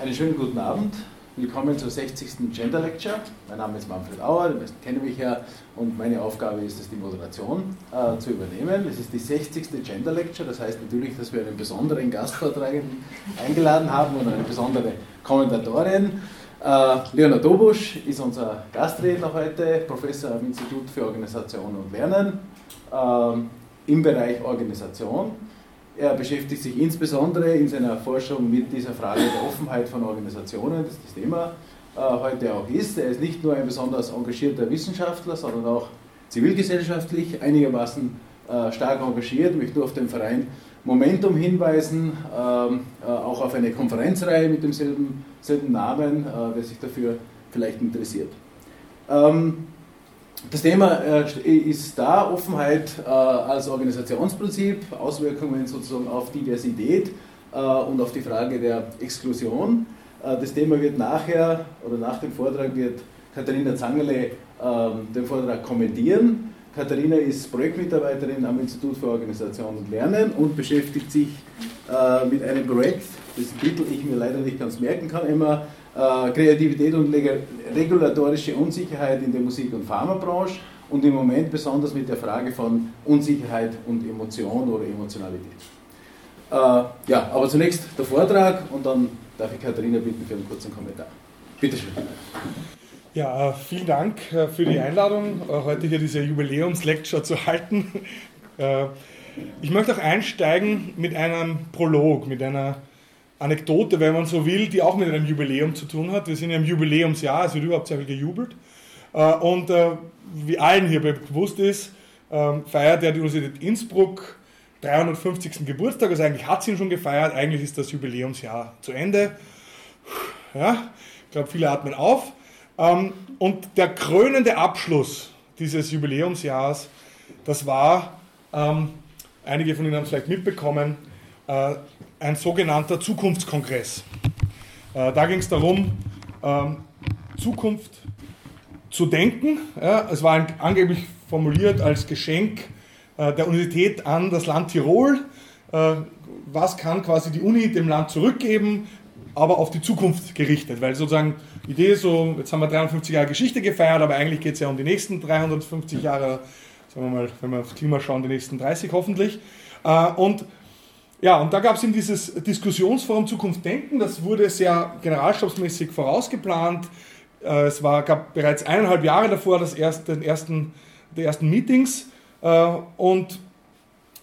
Einen schönen guten Abend. Willkommen zur 60. Gender Lecture. Mein Name ist Manfred Auer, die meisten kennen mich ja und meine Aufgabe ist es, die Moderation äh, zu übernehmen. Es ist die 60. Gender Lecture, das heißt natürlich, dass wir einen besonderen Gastvortragenden eingeladen haben und eine besondere Kommentatorin. Äh, Leonard Dobusch ist unser Gastredner heute, Professor am Institut für Organisation und Lernen äh, im Bereich Organisation. Er beschäftigt sich insbesondere in seiner Forschung mit dieser Frage der Offenheit von Organisationen, das das Thema äh, heute auch ist. Er ist nicht nur ein besonders engagierter Wissenschaftler, sondern auch zivilgesellschaftlich einigermaßen äh, stark engagiert. Ich möchte nur auf den Verein Momentum hinweisen, ähm, äh, auch auf eine Konferenzreihe mit demselben selben Namen, äh, wer sich dafür vielleicht interessiert. Ähm, das Thema äh, ist da, Offenheit äh, als Organisationsprinzip, Auswirkungen sozusagen auf Diversität äh, und auf die Frage der Exklusion. Das Thema wird nachher oder nach dem Vortrag wird Katharina Zangerle ähm, den Vortrag kommentieren. Katharina ist Projektmitarbeiterin am Institut für Organisation und Lernen und beschäftigt sich mit einem Projekt, dessen Titel ich mir leider nicht ganz merken kann, immer Kreativität und regulatorische Unsicherheit in der Musik- und Pharmabranche und im Moment besonders mit der Frage von Unsicherheit und Emotion oder Emotionalität. Äh, ja, aber zunächst der Vortrag und dann darf ich Katharina bitten für einen kurzen Kommentar. Bitte schön. Ja, äh, vielen Dank äh, für die Einladung, äh, heute hier diese Jubiläumslecture zu halten. Ich möchte auch einsteigen mit einem Prolog, mit einer Anekdote, wenn man so will, die auch mit einem Jubiläum zu tun hat. Wir sind ja im Jubiläumsjahr, es wird überhaupt sehr viel gejubelt. Äh, und äh, wie allen hier bewusst ist, ähm, feiert ja die Universität Innsbruck 350. Geburtstag. Also eigentlich hat sie ihn schon gefeiert, eigentlich ist das Jubiläumsjahr zu Ende. Ja, ich glaube, viele atmen auf. Ähm, und der krönende Abschluss dieses Jubiläumsjahres, das war, ähm, einige von Ihnen haben es vielleicht mitbekommen, äh, ein sogenannter Zukunftskongress. Äh, da ging es darum, ähm, Zukunft zu denken. es war angeblich formuliert als Geschenk äh, der Universität an das Land Tirol. was kann quasi die Uni dem Land zurückgeben, aber auf die Zukunft gerichtet, weil sozusagen die Idee ist so, jetzt haben wir 350 Jahre Geschichte gefeiert, aber eigentlich geht es ja um die nächsten 350 Jahre, sagen wir mal, wenn wir aufs Klima schauen, die nächsten 30 hoffentlich. Und ja, und da gab es eben dieses Diskussionsforum Zukunft Denken, das wurde sehr generalstabsmäßig vorausgeplant. Äh, es war, gab bereits eineinhalb Jahre davor das erste, den ersten, die ersten Meetings äh, und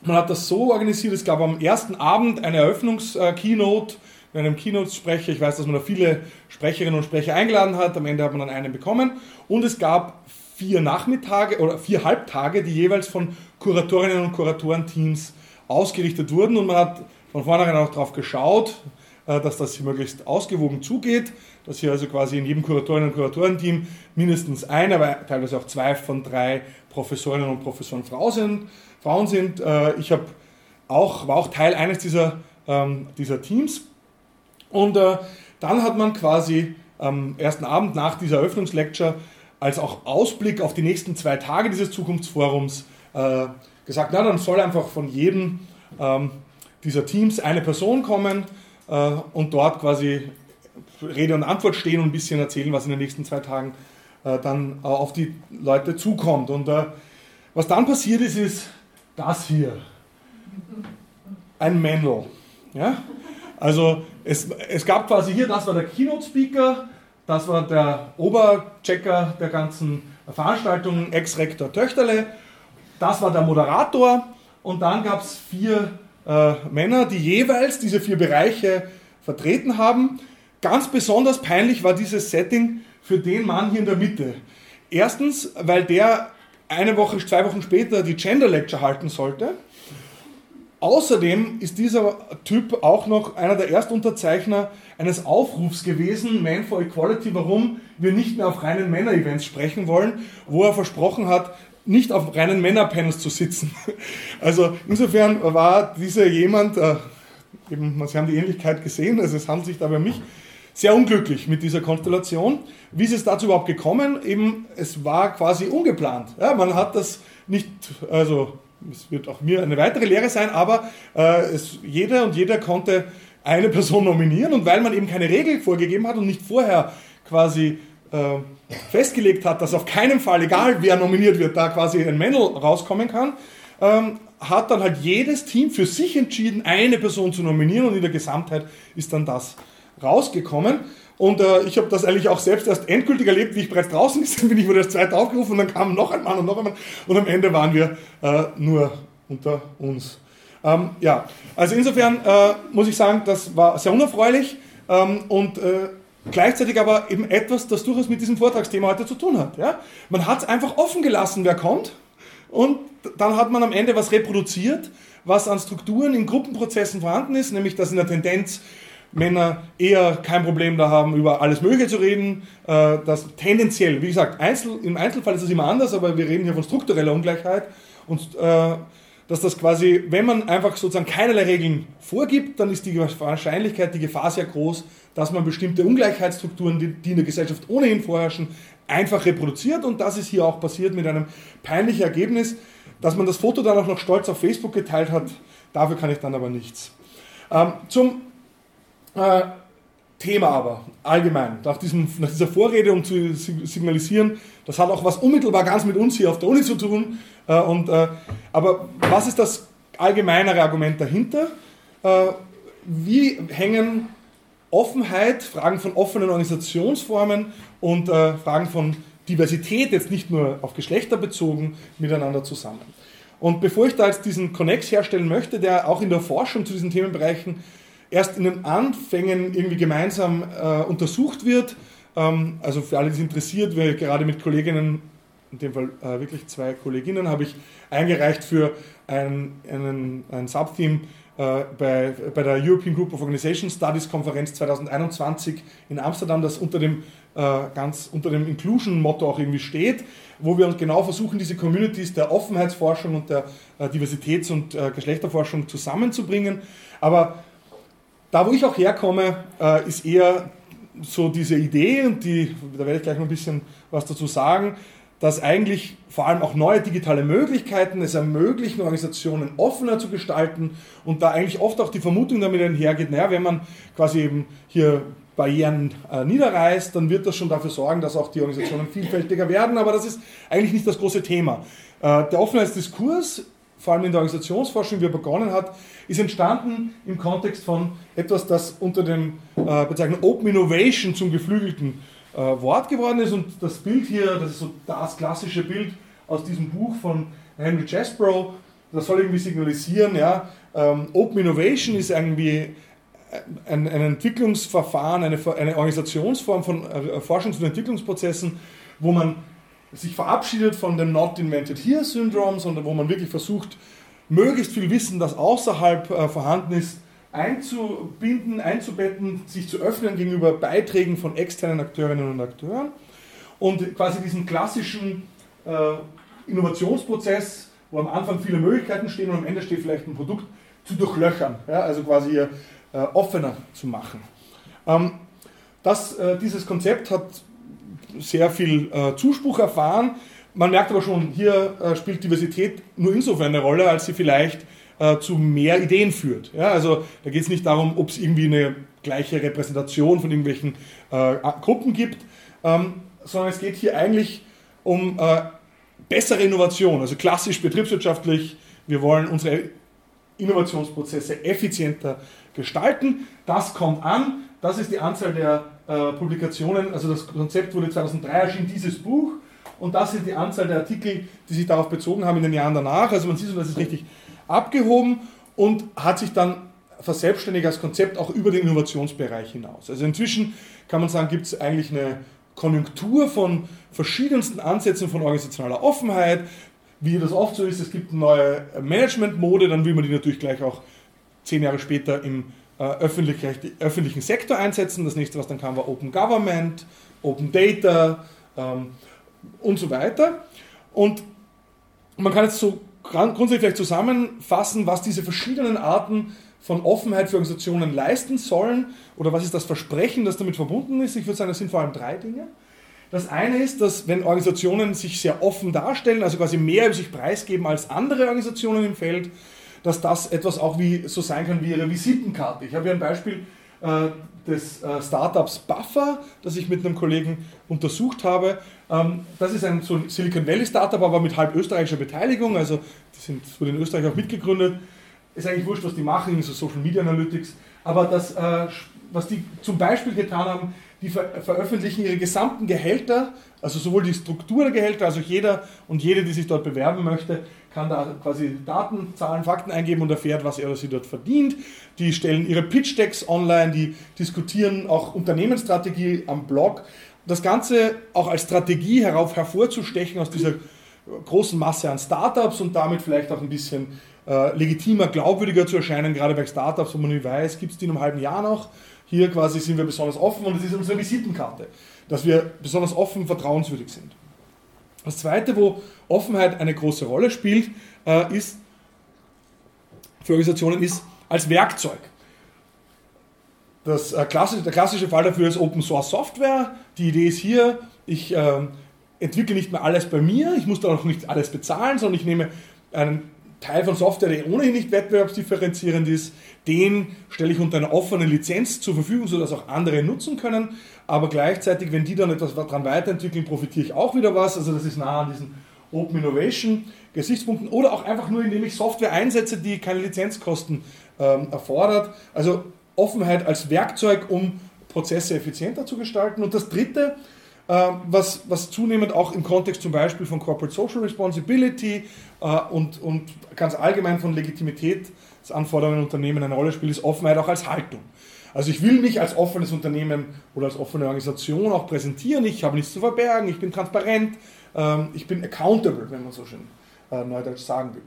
man hat das so organisiert, es gab am ersten Abend eine Eröffnungskeynote mit einem Keynote-Sprecher. Ich weiß, dass man da viele Sprecherinnen und Sprecher eingeladen hat, am Ende hat man dann einen bekommen und es gab vier Nachmittage oder vier Halbtage, die jeweils von Kuratorinnen und Kuratorenteams ausgerichtet wurden und man hat von vornherein auch darauf geschaut, äh, dass das möglichst ausgewogen zugeht, dass hier also quasi in jedem Kuratorinnen- und Kuratorenteam mindestens eine, aber teilweise auch zwei von drei Professorinnen und Professoren Frau sind, Frauen sind. Äh, ich auch, war auch Teil eines dieser, ähm, dieser Teams und äh, dann hat man quasi am ersten Abend nach dieser Eröffnungslecture als auch Ausblick auf die nächsten zwei Tage dieses Zukunftsforums gesagt, na dann soll einfach von jedem ähm, dieser Teams eine Person kommen äh, und dort quasi Rede und Antwort stehen und ein bisschen erzählen, was in den nächsten zwei Tagen äh, dann äh, auf die Leute zukommt. Und äh, was dann passiert ist, ist das hier. Ein Manual. Ja? Also es, es gab quasi hier, das war der Keynote-Speaker, das war der Oberchecker der ganzen Veranstaltung, Ex-Rektor Töchterle das war der Moderator und dann gab es vier äh, Männer, die jeweils diese vier Bereiche vertreten haben. Ganz besonders peinlich war dieses Setting für den Mann hier in der Mitte. Erstens, weil der eine Woche, zwei Wochen später die Gender Lecture halten sollte. Außerdem ist dieser Typ auch noch einer der Erstunterzeichner eines Aufrufs gewesen, Man for Equality, warum wir nicht mehr auf reinen Männer-Events sprechen wollen, wo er versprochen hat, nicht auf reinen Männerpanels zu sitzen. Also insofern war dieser jemand, äh, eben, Sie haben die Ähnlichkeit gesehen, also es handelt sich dabei um mich, sehr unglücklich mit dieser Konstellation. Wie ist es dazu überhaupt gekommen? Eben, es war quasi ungeplant. Ja, man hat das nicht, also es wird auch mir eine weitere Lehre sein, aber äh, es, jeder und jeder konnte eine Person nominieren und weil man eben keine Regel vorgegeben hat und nicht vorher quasi äh, festgelegt hat, dass auf keinen Fall, egal wer nominiert wird, da quasi ein Männel rauskommen kann, ähm, hat dann halt jedes Team für sich entschieden, eine Person zu nominieren und in der Gesamtheit ist dann das rausgekommen. Und äh, ich habe das eigentlich auch selbst erst endgültig erlebt, wie ich bereits draußen bin, bin ich wurde das zweite aufgerufen und dann kam noch ein Mann und noch ein Mann und am Ende waren wir äh, nur unter uns. Ähm, ja, also insofern äh, muss ich sagen, das war sehr unerfreulich ähm, und äh, gleichzeitig aber eben etwas, das durchaus mit diesem Vortragsthema heute zu tun hat. Ja? Man hat es einfach offen gelassen, wer kommt und dann hat man am Ende was reproduziert, was an Strukturen in Gruppenprozessen vorhanden ist, nämlich dass in der Tendenz Männer eher kein Problem da haben, über alles Mögliche zu reden, äh, dass tendenziell, wie gesagt, Einzel, im Einzelfall ist es immer anders, aber wir reden hier von struktureller Ungleichheit und äh, dass das quasi, wenn man einfach sozusagen keinerlei Regeln vorgibt, dann ist die Wahrscheinlichkeit, die Gefahr sehr groß, dass man bestimmte Ungleichheitsstrukturen, die, die in der Gesellschaft ohnehin vorherrschen, einfach reproduziert. Und das ist hier auch passiert mit einem peinlichen Ergebnis, dass man das Foto dann auch noch stolz auf Facebook geteilt hat. Dafür kann ich dann aber nichts. Ähm, zum äh, Thema aber, allgemein, nach, diesem, nach dieser Vorrede, um zu signalisieren, das hat auch was unmittelbar ganz mit uns hier auf der Uni zu tun. Äh, und, äh, aber was ist das allgemeinere Argument dahinter? Äh, wie hängen Offenheit, Fragen von offenen Organisationsformen und äh, Fragen von Diversität, jetzt nicht nur auf Geschlechter bezogen, miteinander zusammen? Und bevor ich da jetzt diesen Connex herstellen möchte, der auch in der Forschung zu diesen Themenbereichen erst in den Anfängen irgendwie gemeinsam äh, untersucht wird. Ähm, also für alle, die es interessiert, weil gerade mit Kolleginnen, in dem Fall äh, wirklich zwei Kolleginnen, habe ich eingereicht für ein, einen, ein Subtheme äh, bei, bei der European Group of Organization Studies Konferenz 2021 in Amsterdam, das unter dem, äh, ganz unter dem Inclusion-Motto auch irgendwie steht, wo wir uns genau versuchen, diese Communities der Offenheitsforschung und der äh, Diversitäts- und äh, Geschlechterforschung zusammenzubringen. Aber da, wo ich auch herkomme, äh, ist eher so diese Idee, und die, da werde ich gleich noch ein bisschen was dazu sagen, dass eigentlich vor allem auch neue digitale Möglichkeiten es ermöglichen, Organisationen offener zu gestalten und da eigentlich oft auch die Vermutung damit einhergeht, naja, wenn man quasi eben hier Barrieren äh, niederreißt, dann wird das schon dafür sorgen, dass auch die Organisationen vielfältiger werden, aber das ist eigentlich nicht das große Thema. Äh, der Offenheitsdiskurs vor allem in der Organisationsforschung, wie er begonnen hat, ist entstanden im Kontext von etwas, das unter dem äh, Bezeichnung Open Innovation zum geflügelten äh, Wort geworden ist. Und das Bild hier, das ist so das klassische Bild aus diesem Buch von Henry Chesbrough, das soll irgendwie signalisieren, ja, ähm, Open Innovation ist irgendwie ein, ein Entwicklungsverfahren, eine, eine Organisationsform von äh, Forschungs- und Entwicklungsprozessen, wo man sich verabschiedet von dem Not Invented Here Syndrom, sondern wo man wirklich versucht, möglichst viel Wissen, das außerhalb äh, vorhanden ist, einzubinden, einzubetten, sich zu öffnen gegenüber Beiträgen von externen Akteurinnen und Akteuren und quasi diesen klassischen äh, Innovationsprozess, wo am Anfang viele Möglichkeiten stehen und am Ende steht vielleicht ein Produkt, zu durchlöchern, ja, also quasi äh, offener zu machen. Ähm, das, äh, dieses Konzept hat sehr viel äh, Zuspruch erfahren. Man merkt aber schon, hier äh, spielt Diversität nur insofern eine Rolle, als sie vielleicht äh, zu mehr Ideen führt. Ja, also da geht es nicht darum, ob es irgendwie eine gleiche Repräsentation von irgendwelchen äh, Gruppen gibt, ähm, sondern es geht hier eigentlich um äh, bessere Innovation, also klassisch betriebswirtschaftlich. Wir wollen unsere Innovationsprozesse effizienter gestalten. Das kommt an. Das ist die Anzahl der äh, Publikationen, also das Konzept wurde 2003 erschienen, dieses Buch, und das sind die Anzahl der Artikel, die sich darauf bezogen haben in den Jahren danach. Also man sieht, das ist richtig abgehoben und hat sich dann verselbstständigt als Konzept auch über den Innovationsbereich hinaus. Also inzwischen kann man sagen, gibt es eigentlich eine Konjunktur von verschiedensten Ansätzen von organisationaler Offenheit. Wie das oft so ist, es gibt eine neue Managementmode, dann will man die natürlich gleich auch zehn Jahre später im äh, öffentlichen Sektor einsetzen. Das nächste, was dann kam, war Open Government, Open Data ähm, und so weiter. Und man kann jetzt so grundsätzlich vielleicht zusammenfassen, was diese verschiedenen Arten von Offenheit für Organisationen leisten sollen oder was ist das Versprechen, das damit verbunden ist. Ich würde sagen, das sind vor allem drei Dinge. Das eine ist, dass wenn Organisationen sich sehr offen darstellen, also quasi mehr über sich preisgeben als andere Organisationen im Feld, dass das etwas auch wie so sein kann wie ihre Visitenkarte. Ich habe hier ein Beispiel äh, des äh, Startups Buffer, das ich mit einem Kollegen untersucht habe. Ähm, das ist ein Silicon Valley Startup, aber mit halb österreichischer Beteiligung. Also die sind wurde in Österreich auch mitgegründet. Ist eigentlich wurscht, was die machen, so Social Media Analytics. Aber das, äh, was die zum Beispiel getan haben, die ver veröffentlichen ihre gesamten Gehälter, also sowohl die Struktur der Gehälter, also jeder und jede, die sich dort bewerben möchte, kann da quasi Daten, Zahlen, Fakten eingeben und erfährt, was er oder sie dort verdient. Die stellen ihre Pitch-Decks online, die diskutieren auch Unternehmensstrategie am Blog. Das Ganze auch als Strategie herauf hervorzustechen aus dieser großen Masse an Startups und damit vielleicht auch ein bisschen äh, legitimer, glaubwürdiger zu erscheinen, gerade bei Startups, wo man nicht weiß, gibt es die in einem halben Jahr noch. Hier quasi sind wir besonders offen und es ist unsere Visitenkarte, dass wir besonders offen, vertrauenswürdig sind. Das Zweite, wo Offenheit eine große Rolle spielt, äh, ist für Organisationen ist als Werkzeug. Das, äh, klassische, der klassische Fall dafür ist Open Source Software. Die Idee ist hier, ich äh, entwickle nicht mehr alles bei mir, ich muss da auch nicht alles bezahlen, sondern ich nehme einen Teil von Software, der ohnehin nicht wettbewerbsdifferenzierend ist, den stelle ich unter einer offenen Lizenz zur Verfügung, sodass auch andere nutzen können. Aber gleichzeitig, wenn die dann etwas daran weiterentwickeln, profitiere ich auch wieder was. Also das ist nah an diesen Open Innovation Gesichtspunkten oder auch einfach nur, indem ich Software einsetze, die keine Lizenzkosten ähm, erfordert. Also Offenheit als Werkzeug, um Prozesse effizienter zu gestalten. Und das Dritte, was, was zunehmend auch im Kontext zum Beispiel von Corporate Social Responsibility äh, und, und ganz allgemein von Legitimitätsanforderungen in Unternehmen eine Rolle spielt, ist Offenheit auch als Haltung. Also ich will mich als offenes Unternehmen oder als offene Organisation auch präsentieren. Ich habe nichts zu verbergen, ich bin transparent, ähm, ich bin accountable, wenn man so schön äh, neudeutsch sagen will.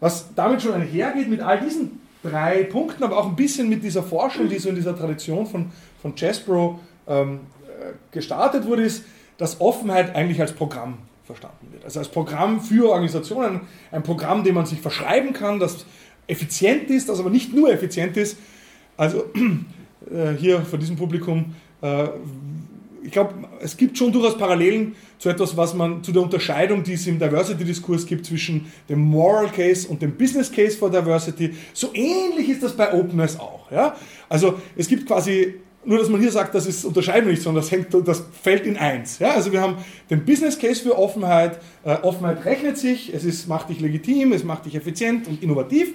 Was damit schon einhergeht mit all diesen drei Punkten, aber auch ein bisschen mit dieser Forschung, die so in dieser Tradition von, von Chesbro ähm, gestartet wurde, ist, dass Offenheit eigentlich als Programm verstanden wird. Also als Programm für Organisationen, ein Programm, dem man sich verschreiben kann, das effizient ist, das aber nicht nur effizient ist. Also äh, hier vor diesem Publikum, äh, ich glaube, es gibt schon durchaus Parallelen zu etwas, was man zu der Unterscheidung, die es im Diversity-Diskurs gibt zwischen dem Moral Case und dem Business Case for Diversity. So ähnlich ist das bei Openness auch. Ja? Also es gibt quasi nur, dass man hier sagt, das ist unterscheiden nicht, sondern das, hängt, das fällt in eins. Ja, also wir haben den Business Case für Offenheit. Äh, Offenheit rechnet sich, es ist, macht dich legitim, es macht dich effizient und innovativ.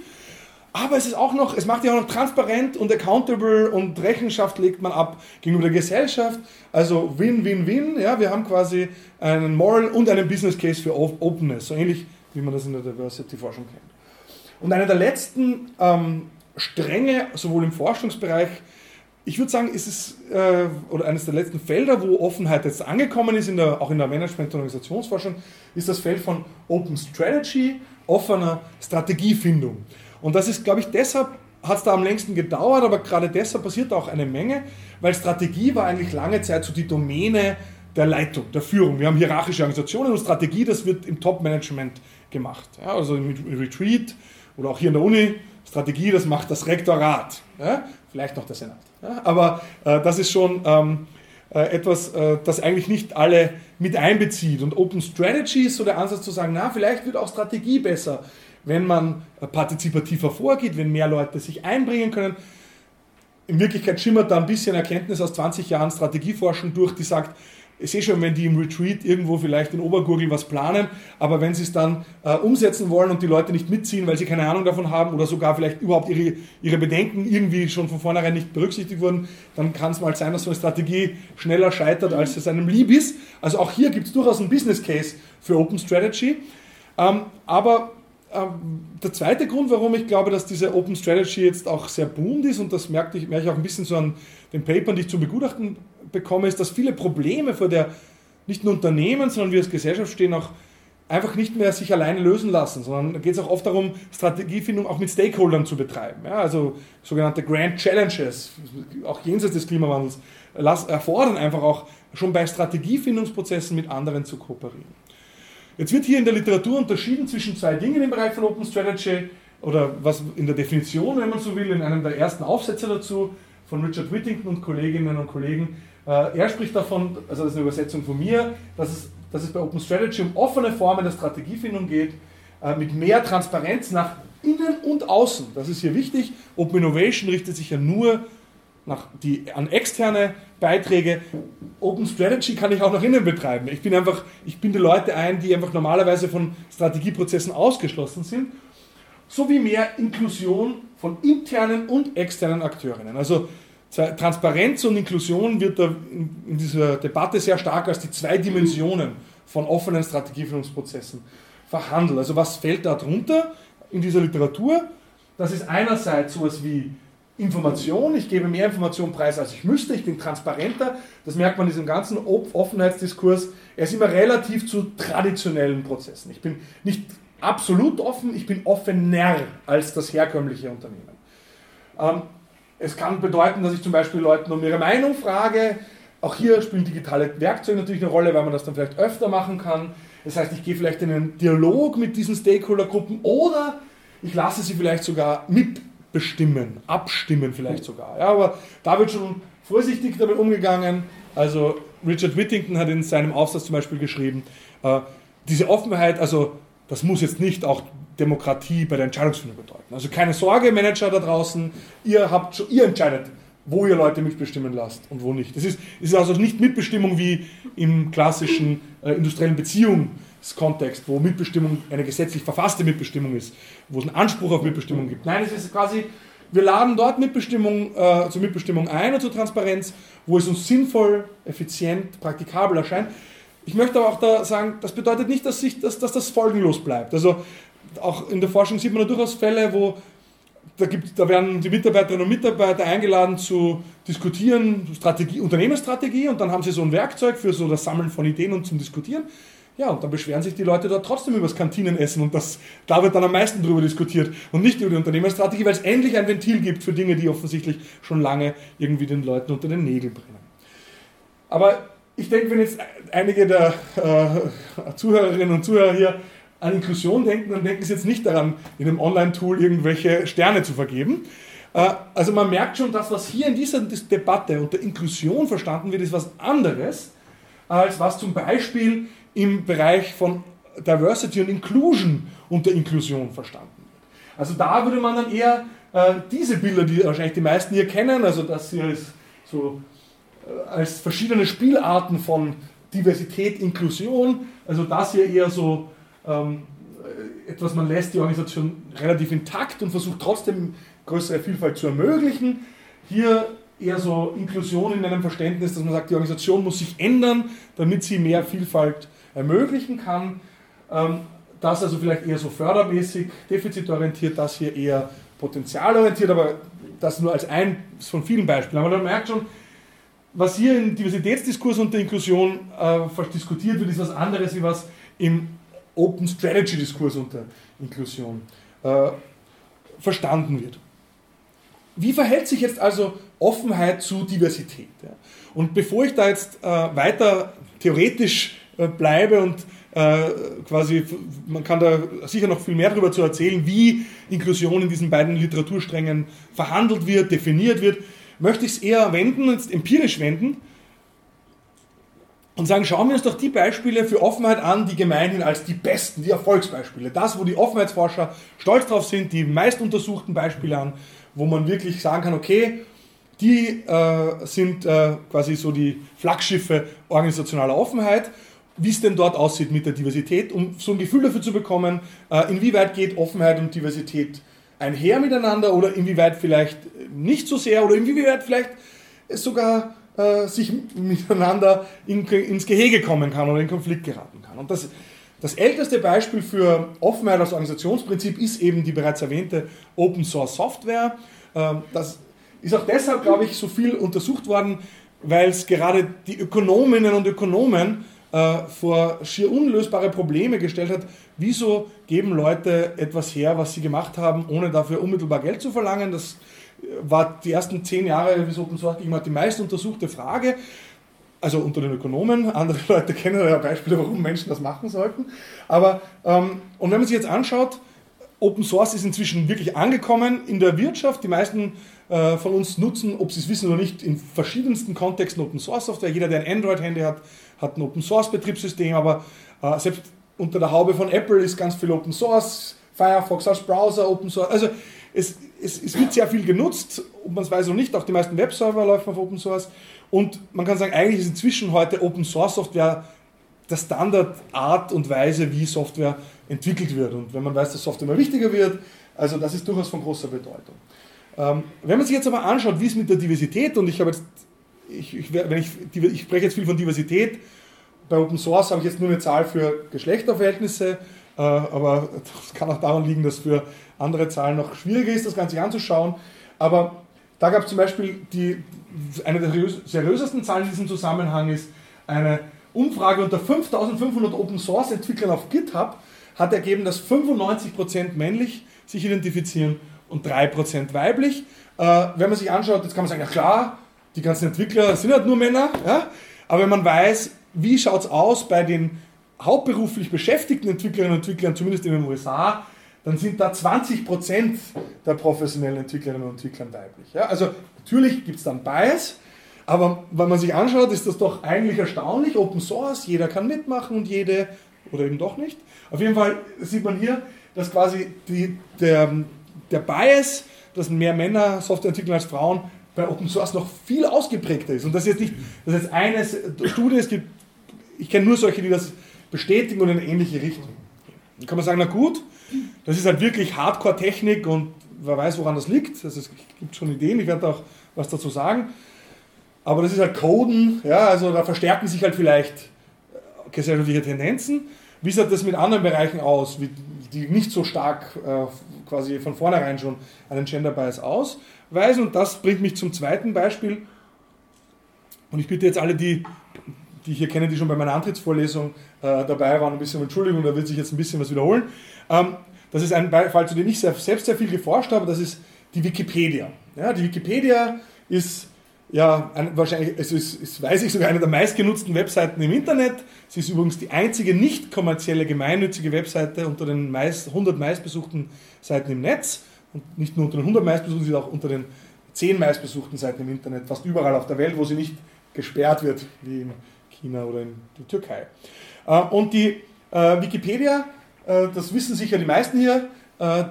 Aber es ist auch noch, es macht dich auch noch transparent und accountable und Rechenschaft legt man ab gegenüber der Gesellschaft. Also Win-Win-Win. Ja, wir haben quasi einen Moral und einen Business Case für Openness, so ähnlich wie man das in der Diversity-Forschung kennt. Und eine der letzten ähm, Stränge, sowohl im Forschungsbereich ich würde sagen, es äh, oder eines der letzten Felder, wo Offenheit jetzt angekommen ist, in der, auch in der Management- und Organisationsforschung, ist das Feld von Open Strategy, offener Strategiefindung. Und das ist, glaube ich, deshalb hat es da am längsten gedauert, aber gerade deshalb passiert auch eine Menge, weil Strategie war eigentlich lange Zeit so die Domäne der Leitung, der Führung. Wir haben hierarchische Organisationen und Strategie, das wird im Top-Management gemacht. Ja, also mit Retreat oder auch hier in der Uni, Strategie, das macht das Rektorat, ja, vielleicht noch der Senat. Ja, aber äh, das ist schon ähm, äh, etwas, äh, das eigentlich nicht alle mit einbezieht. Und Open Strategy ist so der Ansatz zu sagen, na, vielleicht wird auch Strategie besser, wenn man äh, partizipativer vorgeht, wenn mehr Leute sich einbringen können. In Wirklichkeit schimmert da ein bisschen Erkenntnis aus 20 Jahren Strategieforschung durch, die sagt, ich sehe schon, wenn die im Retreat irgendwo vielleicht in Obergurgel was planen, aber wenn sie es dann äh, umsetzen wollen und die Leute nicht mitziehen, weil sie keine Ahnung davon haben oder sogar vielleicht überhaupt ihre, ihre Bedenken irgendwie schon von vornherein nicht berücksichtigt wurden, dann kann es mal sein, dass so eine Strategie schneller scheitert, als es einem lieb ist. Also auch hier gibt es durchaus einen Business Case für Open Strategy. Ähm, aber ähm, der zweite Grund, warum ich glaube, dass diese Open Strategy jetzt auch sehr boomt ist, und das merke ich, merke ich auch ein bisschen so an den Papern, die ich zu begutachten bekomme, ist, dass viele Probleme vor der nicht nur Unternehmen, sondern wir als Gesellschaft stehen auch einfach nicht mehr sich alleine lösen lassen, sondern da geht es auch oft darum, Strategiefindung auch mit Stakeholdern zu betreiben. Ja, also sogenannte Grand Challenges, auch jenseits des Klimawandels, erfordern einfach auch schon bei Strategiefindungsprozessen mit anderen zu kooperieren. Jetzt wird hier in der Literatur unterschieden zwischen zwei Dingen im Bereich von Open Strategy oder was in der Definition, wenn man so will, in einem der ersten Aufsätze dazu von Richard Whittington und Kolleginnen und Kollegen äh, er spricht davon, also das ist eine Übersetzung von mir, dass es, dass es bei Open Strategy um offene Formen der Strategiefindung geht, äh, mit mehr Transparenz nach innen und außen. Das ist hier wichtig. Open Innovation richtet sich ja nur nach die, an externe Beiträge. Open Strategy kann ich auch nach innen betreiben. Ich bin einfach, ich binde Leute ein, die einfach normalerweise von Strategieprozessen ausgeschlossen sind, sowie mehr Inklusion von internen und externen Akteurinnen. Also Transparenz und Inklusion wird in dieser Debatte sehr stark als die zwei Dimensionen von offenen Strategiefindungsprozessen verhandelt. Also was fällt da drunter in dieser Literatur? Das ist einerseits sowas wie Information, ich gebe mehr Information preis, als ich müsste, ich bin transparenter. Das merkt man in diesem ganzen Offenheitsdiskurs. Er ist immer relativ zu traditionellen Prozessen. Ich bin nicht absolut offen, ich bin offener als das herkömmliche Unternehmen. Ähm, es kann bedeuten, dass ich zum Beispiel Leuten um ihre Meinung frage. Auch hier spielen digitale Werkzeuge natürlich eine Rolle, weil man das dann vielleicht öfter machen kann. Das heißt, ich gehe vielleicht in einen Dialog mit diesen Stakeholdergruppen oder ich lasse sie vielleicht sogar mit bestimmen, abstimmen vielleicht sogar. Ja, aber da wird schon vorsichtig damit umgegangen. Also Richard Whittington hat in seinem Aufsatz zum Beispiel geschrieben, äh, diese Offenheit, also das muss jetzt nicht auch Demokratie bei der Entscheidungsfindung bedeuten. Also keine Sorge, Manager da draußen, ihr, habt ihr entscheidet, wo ihr Leute mitbestimmen lasst und wo nicht. Das ist, ist also nicht Mitbestimmung wie im klassischen äh, industriellen Beziehungen Kontext, wo Mitbestimmung eine gesetzlich verfasste Mitbestimmung ist, wo es einen Anspruch auf Mitbestimmung gibt. Nein, es ist quasi, wir laden dort Mitbestimmung, äh, zur Mitbestimmung ein und zur Transparenz, wo es uns sinnvoll, effizient, praktikabel erscheint. Ich möchte aber auch da sagen, das bedeutet nicht, dass, sich, dass, dass das folgenlos bleibt. Also auch in der Forschung sieht man durchaus Fälle, wo da, gibt, da werden die Mitarbeiterinnen und Mitarbeiter eingeladen zu diskutieren, Strategie, Unternehmensstrategie und dann haben sie so ein Werkzeug für so das Sammeln von Ideen und zum Diskutieren. Ja, und dann beschweren sich die Leute dort trotzdem über das Kantinenessen und das, da wird dann am meisten darüber diskutiert und nicht über die Unternehmensstrategie, weil es endlich ein Ventil gibt für Dinge, die offensichtlich schon lange irgendwie den Leuten unter den Nägeln brennen. Aber ich denke, wenn jetzt einige der äh, Zuhörerinnen und Zuhörer hier an Inklusion denken, dann denken sie jetzt nicht daran, in einem Online-Tool irgendwelche Sterne zu vergeben. Äh, also man merkt schon, das, was hier in dieser Debatte unter Inklusion verstanden wird, ist was anderes, als was zum Beispiel im Bereich von Diversity und Inclusion unter Inklusion verstanden wird. Also da würde man dann eher äh, diese Bilder, die wahrscheinlich die meisten hier kennen, also das hier ist so äh, als verschiedene Spielarten von Diversität, Inklusion, also das hier eher so ähm, etwas, man lässt die Organisation relativ intakt und versucht trotzdem größere Vielfalt zu ermöglichen. Hier eher so Inklusion in einem Verständnis, dass man sagt, die Organisation muss sich ändern, damit sie mehr Vielfalt ermöglichen kann. Ähm, das also vielleicht eher so fördermäßig, defizitorientiert, das hier eher potenzialorientiert, aber das nur als ein von vielen Beispielen. Aber man merkt schon, was hier im Diversitätsdiskurs und der Inklusion äh, diskutiert wird, ist was anderes, wie was im Open Strategy Diskurs unter Inklusion äh, verstanden wird. Wie verhält sich jetzt also Offenheit zu Diversität? Ja? Und bevor ich da jetzt äh, weiter theoretisch äh, bleibe und äh, quasi, man kann da sicher noch viel mehr darüber zu erzählen, wie Inklusion in diesen beiden Literatursträngen verhandelt wird, definiert wird, möchte ich es eher wenden, jetzt empirisch wenden und sagen, schauen wir uns doch die Beispiele für Offenheit an, die gemeinhin als die besten, die Erfolgsbeispiele, das, wo die Offenheitsforscher stolz drauf sind, die meist untersuchten Beispiele an, wo man wirklich sagen kann, okay, die äh, sind äh, quasi so die Flaggschiffe organisationaler Offenheit. Wie es denn dort aussieht mit der Diversität, um so ein Gefühl dafür zu bekommen, äh, inwieweit geht Offenheit und Diversität einher miteinander oder inwieweit vielleicht nicht so sehr oder inwieweit vielleicht sogar äh, sich miteinander in, ins Gehege kommen kann oder in Konflikt geraten kann. Und das, das älteste Beispiel für Offenheit als Organisationsprinzip ist eben die bereits erwähnte Open Source Software. Ähm, das ist auch deshalb, glaube ich, so viel untersucht worden, weil es gerade die Ökonominnen und Ökonomen äh, vor schier unlösbare Probleme gestellt hat. Wieso geben Leute etwas her, was sie gemacht haben, ohne dafür unmittelbar Geld zu verlangen? Das äh, war die ersten zehn Jahre, wie es Open Source ging, die meist untersuchte Frage. Also unter den Ökonomen, andere Leute kennen ja Beispiele, warum Menschen das machen sollten. Aber, ähm, und wenn man sich jetzt anschaut, Open Source ist inzwischen wirklich angekommen in der Wirtschaft. Die meisten äh, von uns nutzen, ob sie es wissen oder nicht, in verschiedensten Kontexten Open Source Software. Jeder, der ein Android-Handy hat, hat ein Open Source Betriebssystem, aber äh, selbst unter der Haube von Apple ist ganz viel Open Source. Firefox als Browser, Open Source. Also es, es, es wird sehr viel genutzt, ob man es weiß oder nicht, auch die meisten Webserver laufen auf Open Source. Und man kann sagen, eigentlich ist inzwischen heute Open Source Software der Standardart und Weise, wie Software entwickelt wird. Und wenn man weiß, dass Software immer wichtiger wird, also das ist durchaus von großer Bedeutung. Ähm, wenn man sich jetzt aber anschaut, wie es mit der Diversität, und ich habe jetzt, ich, ich, wenn ich, ich spreche jetzt viel von Diversität, bei Open Source habe ich jetzt nur eine Zahl für Geschlechterverhältnnisse, äh, aber das kann auch daran liegen, dass für andere Zahlen noch schwieriger ist, das Ganze anzuschauen. Aber da gab es zum Beispiel die, eine der seriösesten Zahlen in diesem Zusammenhang ist eine Umfrage unter 5500 Open Source Entwicklern auf GitHub hat ergeben, dass 95% männlich sich identifizieren und 3% weiblich. Äh, wenn man sich anschaut, jetzt kann man sagen, ja klar, die ganzen Entwickler sind halt nur Männer, ja? aber wenn man weiß, wie schaut es aus bei den hauptberuflich beschäftigten Entwicklerinnen und Entwicklern, zumindest in den USA, dann sind da 20% der professionellen Entwicklerinnen und Entwickler weiblich. Ja? Also natürlich gibt es dann Bias, aber wenn man sich anschaut, ist das doch eigentlich erstaunlich. Open Source, jeder kann mitmachen und jede, oder eben doch nicht. Auf jeden Fall sieht man hier, dass quasi die, der, der Bias, dass mehr Männer Software entwickeln als Frauen, bei Open Source noch viel ausgeprägter ist. Und das ist jetzt nicht, das ist jetzt eine Studie, es gibt, ich kenne nur solche, die das bestätigen und in eine ähnliche Richtung. Dann kann man sagen, na gut, das ist halt wirklich Hardcore-Technik und wer weiß, woran das liegt. Es gibt schon Ideen, ich werde auch was dazu sagen. Aber das ist halt Coden, ja, also da verstärken sich halt vielleicht äh, gesellschaftliche Tendenzen. Wie sieht das mit anderen Bereichen aus, die nicht so stark äh, quasi von vornherein schon einen Gender Bias ausweisen? Und das bringt mich zum zweiten Beispiel. Und ich bitte jetzt alle, die, die hier kenne, die schon bei meiner Antrittsvorlesung äh, dabei waren, ein bisschen um Entschuldigung, da wird sich jetzt ein bisschen was wiederholen. Ähm, das ist ein Fall, zu dem ich selbst sehr viel geforscht habe, das ist die Wikipedia. Ja, die Wikipedia ist ja, ein, wahrscheinlich, es ist, es weiß ich sogar eine der meistgenutzten Webseiten im Internet. Sie ist übrigens die einzige nicht kommerzielle gemeinnützige Webseite unter den meist, 100 meistbesuchten Seiten im Netz. Und nicht nur unter den 100 meistbesuchten, sie ist auch unter den 10 meistbesuchten Seiten im Internet, fast überall auf der Welt, wo sie nicht gesperrt wird, wie in China oder in der Türkei. Äh, und die äh, Wikipedia, äh, das wissen sicher die meisten hier,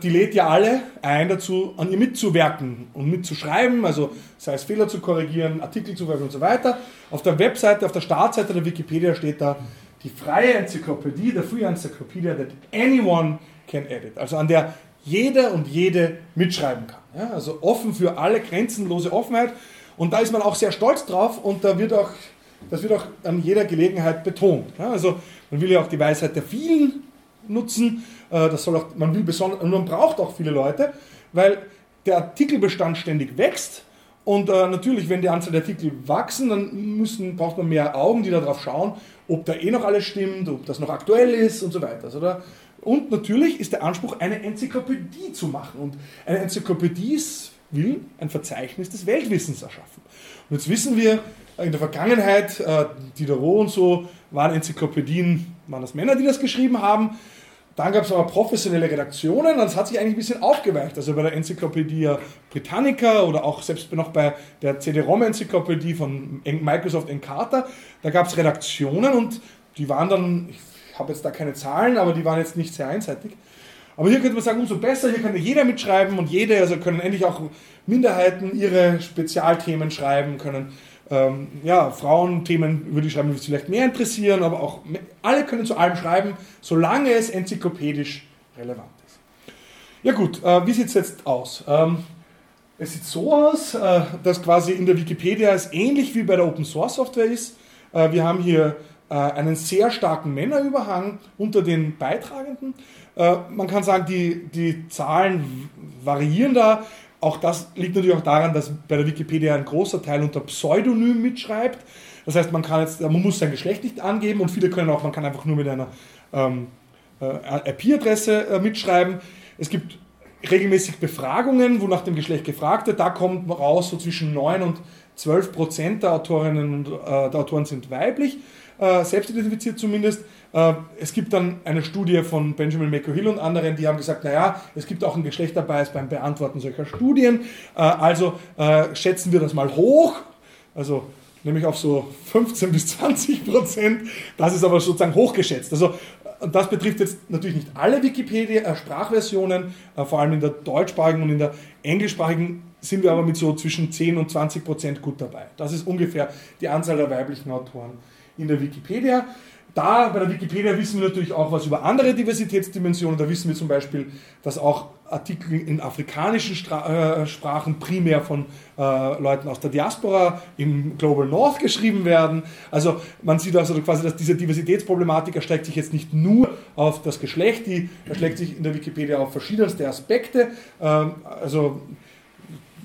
die lädt ja alle ein dazu, an ihr mitzuwerken und mitzuschreiben, also sei es Fehler zu korrigieren, Artikel zu schreiben und so weiter. Auf der Webseite, auf der Startseite der Wikipedia steht da die freie Enzyklopädie, der Free Encyclopedia that anyone can edit, also an der jeder und jede mitschreiben kann. Ja, also offen für alle, grenzenlose Offenheit. Und da ist man auch sehr stolz drauf und da wird auch, das wird auch an jeder Gelegenheit betont. Ja, also man will ja auch die Weisheit der vielen nutzen äh, das soll auch, man will besonders, man braucht auch viele Leute, weil der Artikelbestand ständig wächst. Und äh, natürlich, wenn die Anzahl der Artikel wachsen, dann müssen, braucht man mehr Augen, die darauf schauen, ob da eh noch alles stimmt, ob das noch aktuell ist und so weiter. Da, und natürlich ist der Anspruch, eine Enzyklopädie zu machen. Und eine Enzyklopädie will ein Verzeichnis des Weltwissens erschaffen. Und jetzt wissen wir, in der Vergangenheit, äh, Diderot und so, waren Enzyklopädien, waren das Männer, die das geschrieben haben. Dann gab es aber professionelle Redaktionen und das hat sich eigentlich ein bisschen aufgeweicht. Also bei der Enzyklopädie Britannica oder auch selbst noch bei der CD-ROM-Enzyklopädie von Microsoft Encarta, da gab es Redaktionen und die waren dann, ich habe jetzt da keine Zahlen, aber die waren jetzt nicht sehr einseitig. Aber hier könnte man sagen, umso besser, hier kann jeder mitschreiben und jede, also können endlich auch Minderheiten ihre Spezialthemen schreiben, können ähm, ja, Frauenthemen über die schreiben, die vielleicht mehr interessieren, aber auch alle können zu allem schreiben, solange es enzyklopädisch relevant ist. Ja gut, äh, wie sieht es jetzt aus? Ähm, es sieht so aus, äh, dass quasi in der Wikipedia es ähnlich wie bei der Open Source Software ist. Äh, wir haben hier äh, einen sehr starken Männerüberhang unter den Beitragenden. Äh, man kann sagen, die, die Zahlen variieren da. Auch das liegt natürlich auch daran, dass bei der Wikipedia ein großer Teil unter Pseudonym mitschreibt. Das heißt, man kann jetzt, man muss sein Geschlecht nicht angeben und viele können auch, man kann einfach nur mit einer ähm, äh, IP-Adresse äh, mitschreiben. Es gibt regelmäßig Befragungen, wo nach dem Geschlecht gefragt wird. Da kommt raus, so zwischen 9 und 12 Prozent der Autorinnen und äh, der Autoren sind weiblich, äh, selbstidentifiziert zumindest. Äh, es gibt dann eine Studie von Benjamin McCohill und anderen, die haben gesagt, naja, es gibt auch einen Geschlechterbias beim Beantworten solcher Studien. Äh, also äh, schätzen wir das mal hoch, also nämlich auf so 15 bis 20 Prozent. Das ist aber sozusagen hochgeschätzt. Also und das betrifft jetzt natürlich nicht alle Wikipedia-Sprachversionen, äh, vor allem in der deutschsprachigen und in der englischsprachigen sind wir aber mit so zwischen 10 und 20 Prozent gut dabei. Das ist ungefähr die Anzahl der weiblichen Autoren in der Wikipedia. Da bei der Wikipedia wissen wir natürlich auch was über andere Diversitätsdimensionen. Da wissen wir zum Beispiel, dass auch Artikel in afrikanischen Stra äh, Sprachen primär von äh, Leuten aus der Diaspora im Global North geschrieben werden. Also man sieht also quasi, dass diese Diversitätsproblematik erstreckt sich jetzt nicht nur auf das Geschlecht, die erschlägt sich in der Wikipedia auf verschiedenste Aspekte. Ähm, also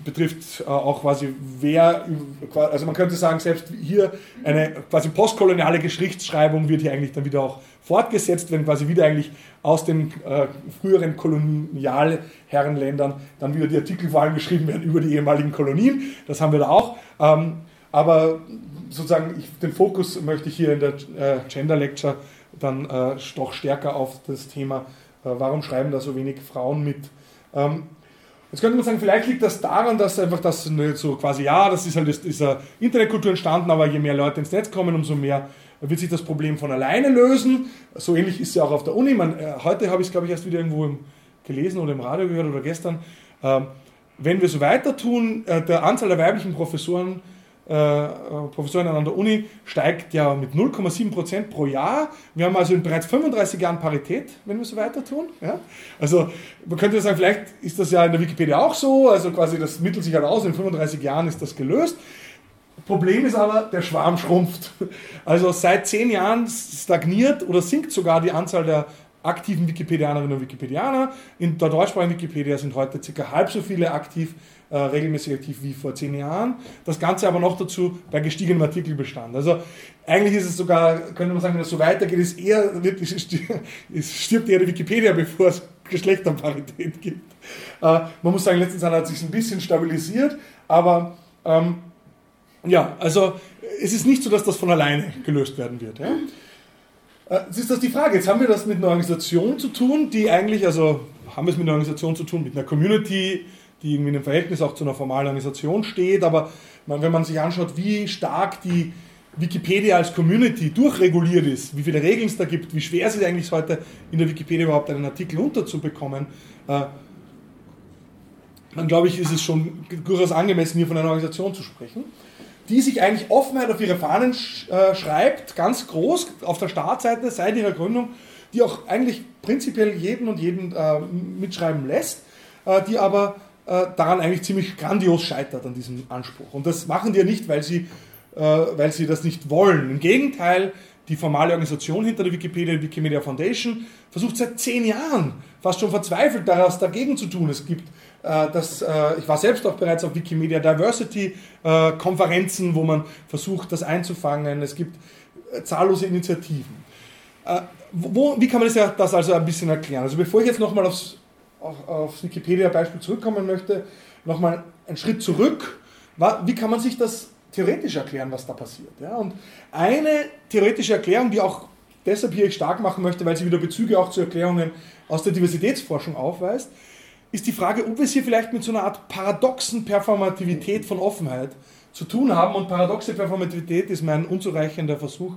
betrifft äh, auch quasi wer, also man könnte sagen, selbst hier eine quasi postkoloniale Geschichtsschreibung wird hier eigentlich dann wieder auch fortgesetzt, wenn quasi wieder eigentlich aus den äh, früheren Kolonialherrenländern dann wieder die Artikel vor allem geschrieben werden über die ehemaligen Kolonien. Das haben wir da auch. Ähm, aber sozusagen ich, den Fokus möchte ich hier in der äh, Gender Lecture dann äh, doch stärker auf das Thema, äh, warum schreiben da so wenig Frauen mit. Ähm, Jetzt könnte man sagen, vielleicht liegt das daran, dass einfach das so quasi, ja, das ist halt dieser Internetkultur entstanden, aber je mehr Leute ins Netz kommen, umso mehr wird sich das Problem von alleine lösen. So ähnlich ist es ja auch auf der Uni. Man, äh, heute habe ich es, glaube ich, erst wieder irgendwo im, gelesen oder im Radio gehört oder gestern. Ähm, wenn wir so weiter tun, äh, der Anzahl der weiblichen Professoren Professoren an der Uni steigt ja mit 0,7% pro Jahr. Wir haben also in bereits 35 Jahren Parität, wenn wir so weiter tun. Ja? Also man könnte sagen, vielleicht ist das ja in der Wikipedia auch so, also quasi das mittelt sich halt aus, in 35 Jahren ist das gelöst. Problem ist aber, der Schwarm schrumpft. Also seit 10 Jahren stagniert oder sinkt sogar die Anzahl der aktiven Wikipedianerinnen und Wikipedianer. In der deutschsprachigen Wikipedia sind heute circa halb so viele aktiv äh, regelmäßig aktiv wie vor zehn Jahren. Das Ganze aber noch dazu bei gestiegenem Artikelbestand. Also eigentlich ist es sogar, könnte man sagen, wenn es so weitergeht, ist eher, wird, es stirbt eher die Wikipedia, bevor es Geschlechterparität gibt. Äh, man muss sagen, letztens hat es sich ein bisschen stabilisiert, aber ähm, ja, also es ist nicht so, dass das von alleine gelöst werden wird. Ja? Äh, jetzt ist das die Frage. Jetzt haben wir das mit einer Organisation zu tun, die eigentlich, also haben wir es mit einer Organisation zu tun, mit einer Community, die irgendwie in einem Verhältnis auch zu einer formalen Organisation steht. Aber wenn man sich anschaut, wie stark die Wikipedia als Community durchreguliert ist, wie viele Regeln es da gibt, wie schwer es ist eigentlich heute in der Wikipedia überhaupt einen Artikel unterzubekommen, äh, dann glaube ich, ist es schon durchaus angemessen, hier von einer Organisation zu sprechen, die sich eigentlich Offenheit auf ihre Fahnen äh, schreibt, ganz groß auf der Startseite seit ihrer Gründung, die auch eigentlich prinzipiell jeden und jeden äh, mitschreiben lässt, die aber daran eigentlich ziemlich grandios scheitert an diesem Anspruch. Und das machen die ja nicht, weil sie, äh, weil sie das nicht wollen. Im Gegenteil, die formale Organisation hinter der Wikipedia, die Wikimedia Foundation, versucht seit zehn Jahren fast schon verzweifelt daraus dagegen zu tun. Es gibt äh, das, äh, ich war selbst auch bereits auf Wikimedia Diversity äh, Konferenzen, wo man versucht, das einzufangen. Es gibt äh, zahllose Initiativen. Wo, wie kann man das, das also ein bisschen erklären? Also bevor ich jetzt nochmal aufs auf, aufs Wikipedia-Beispiel zurückkommen möchte, nochmal einen Schritt zurück. Wie kann man sich das theoretisch erklären, was da passiert? Ja? Und eine theoretische Erklärung, die auch deshalb hier ich stark machen möchte, weil sie wieder Bezüge auch zu Erklärungen aus der Diversitätsforschung aufweist, ist die Frage, ob wir es hier vielleicht mit so einer Art paradoxen Performativität von Offenheit zu tun haben. Und paradoxe Performativität ist mein unzureichender Versuch,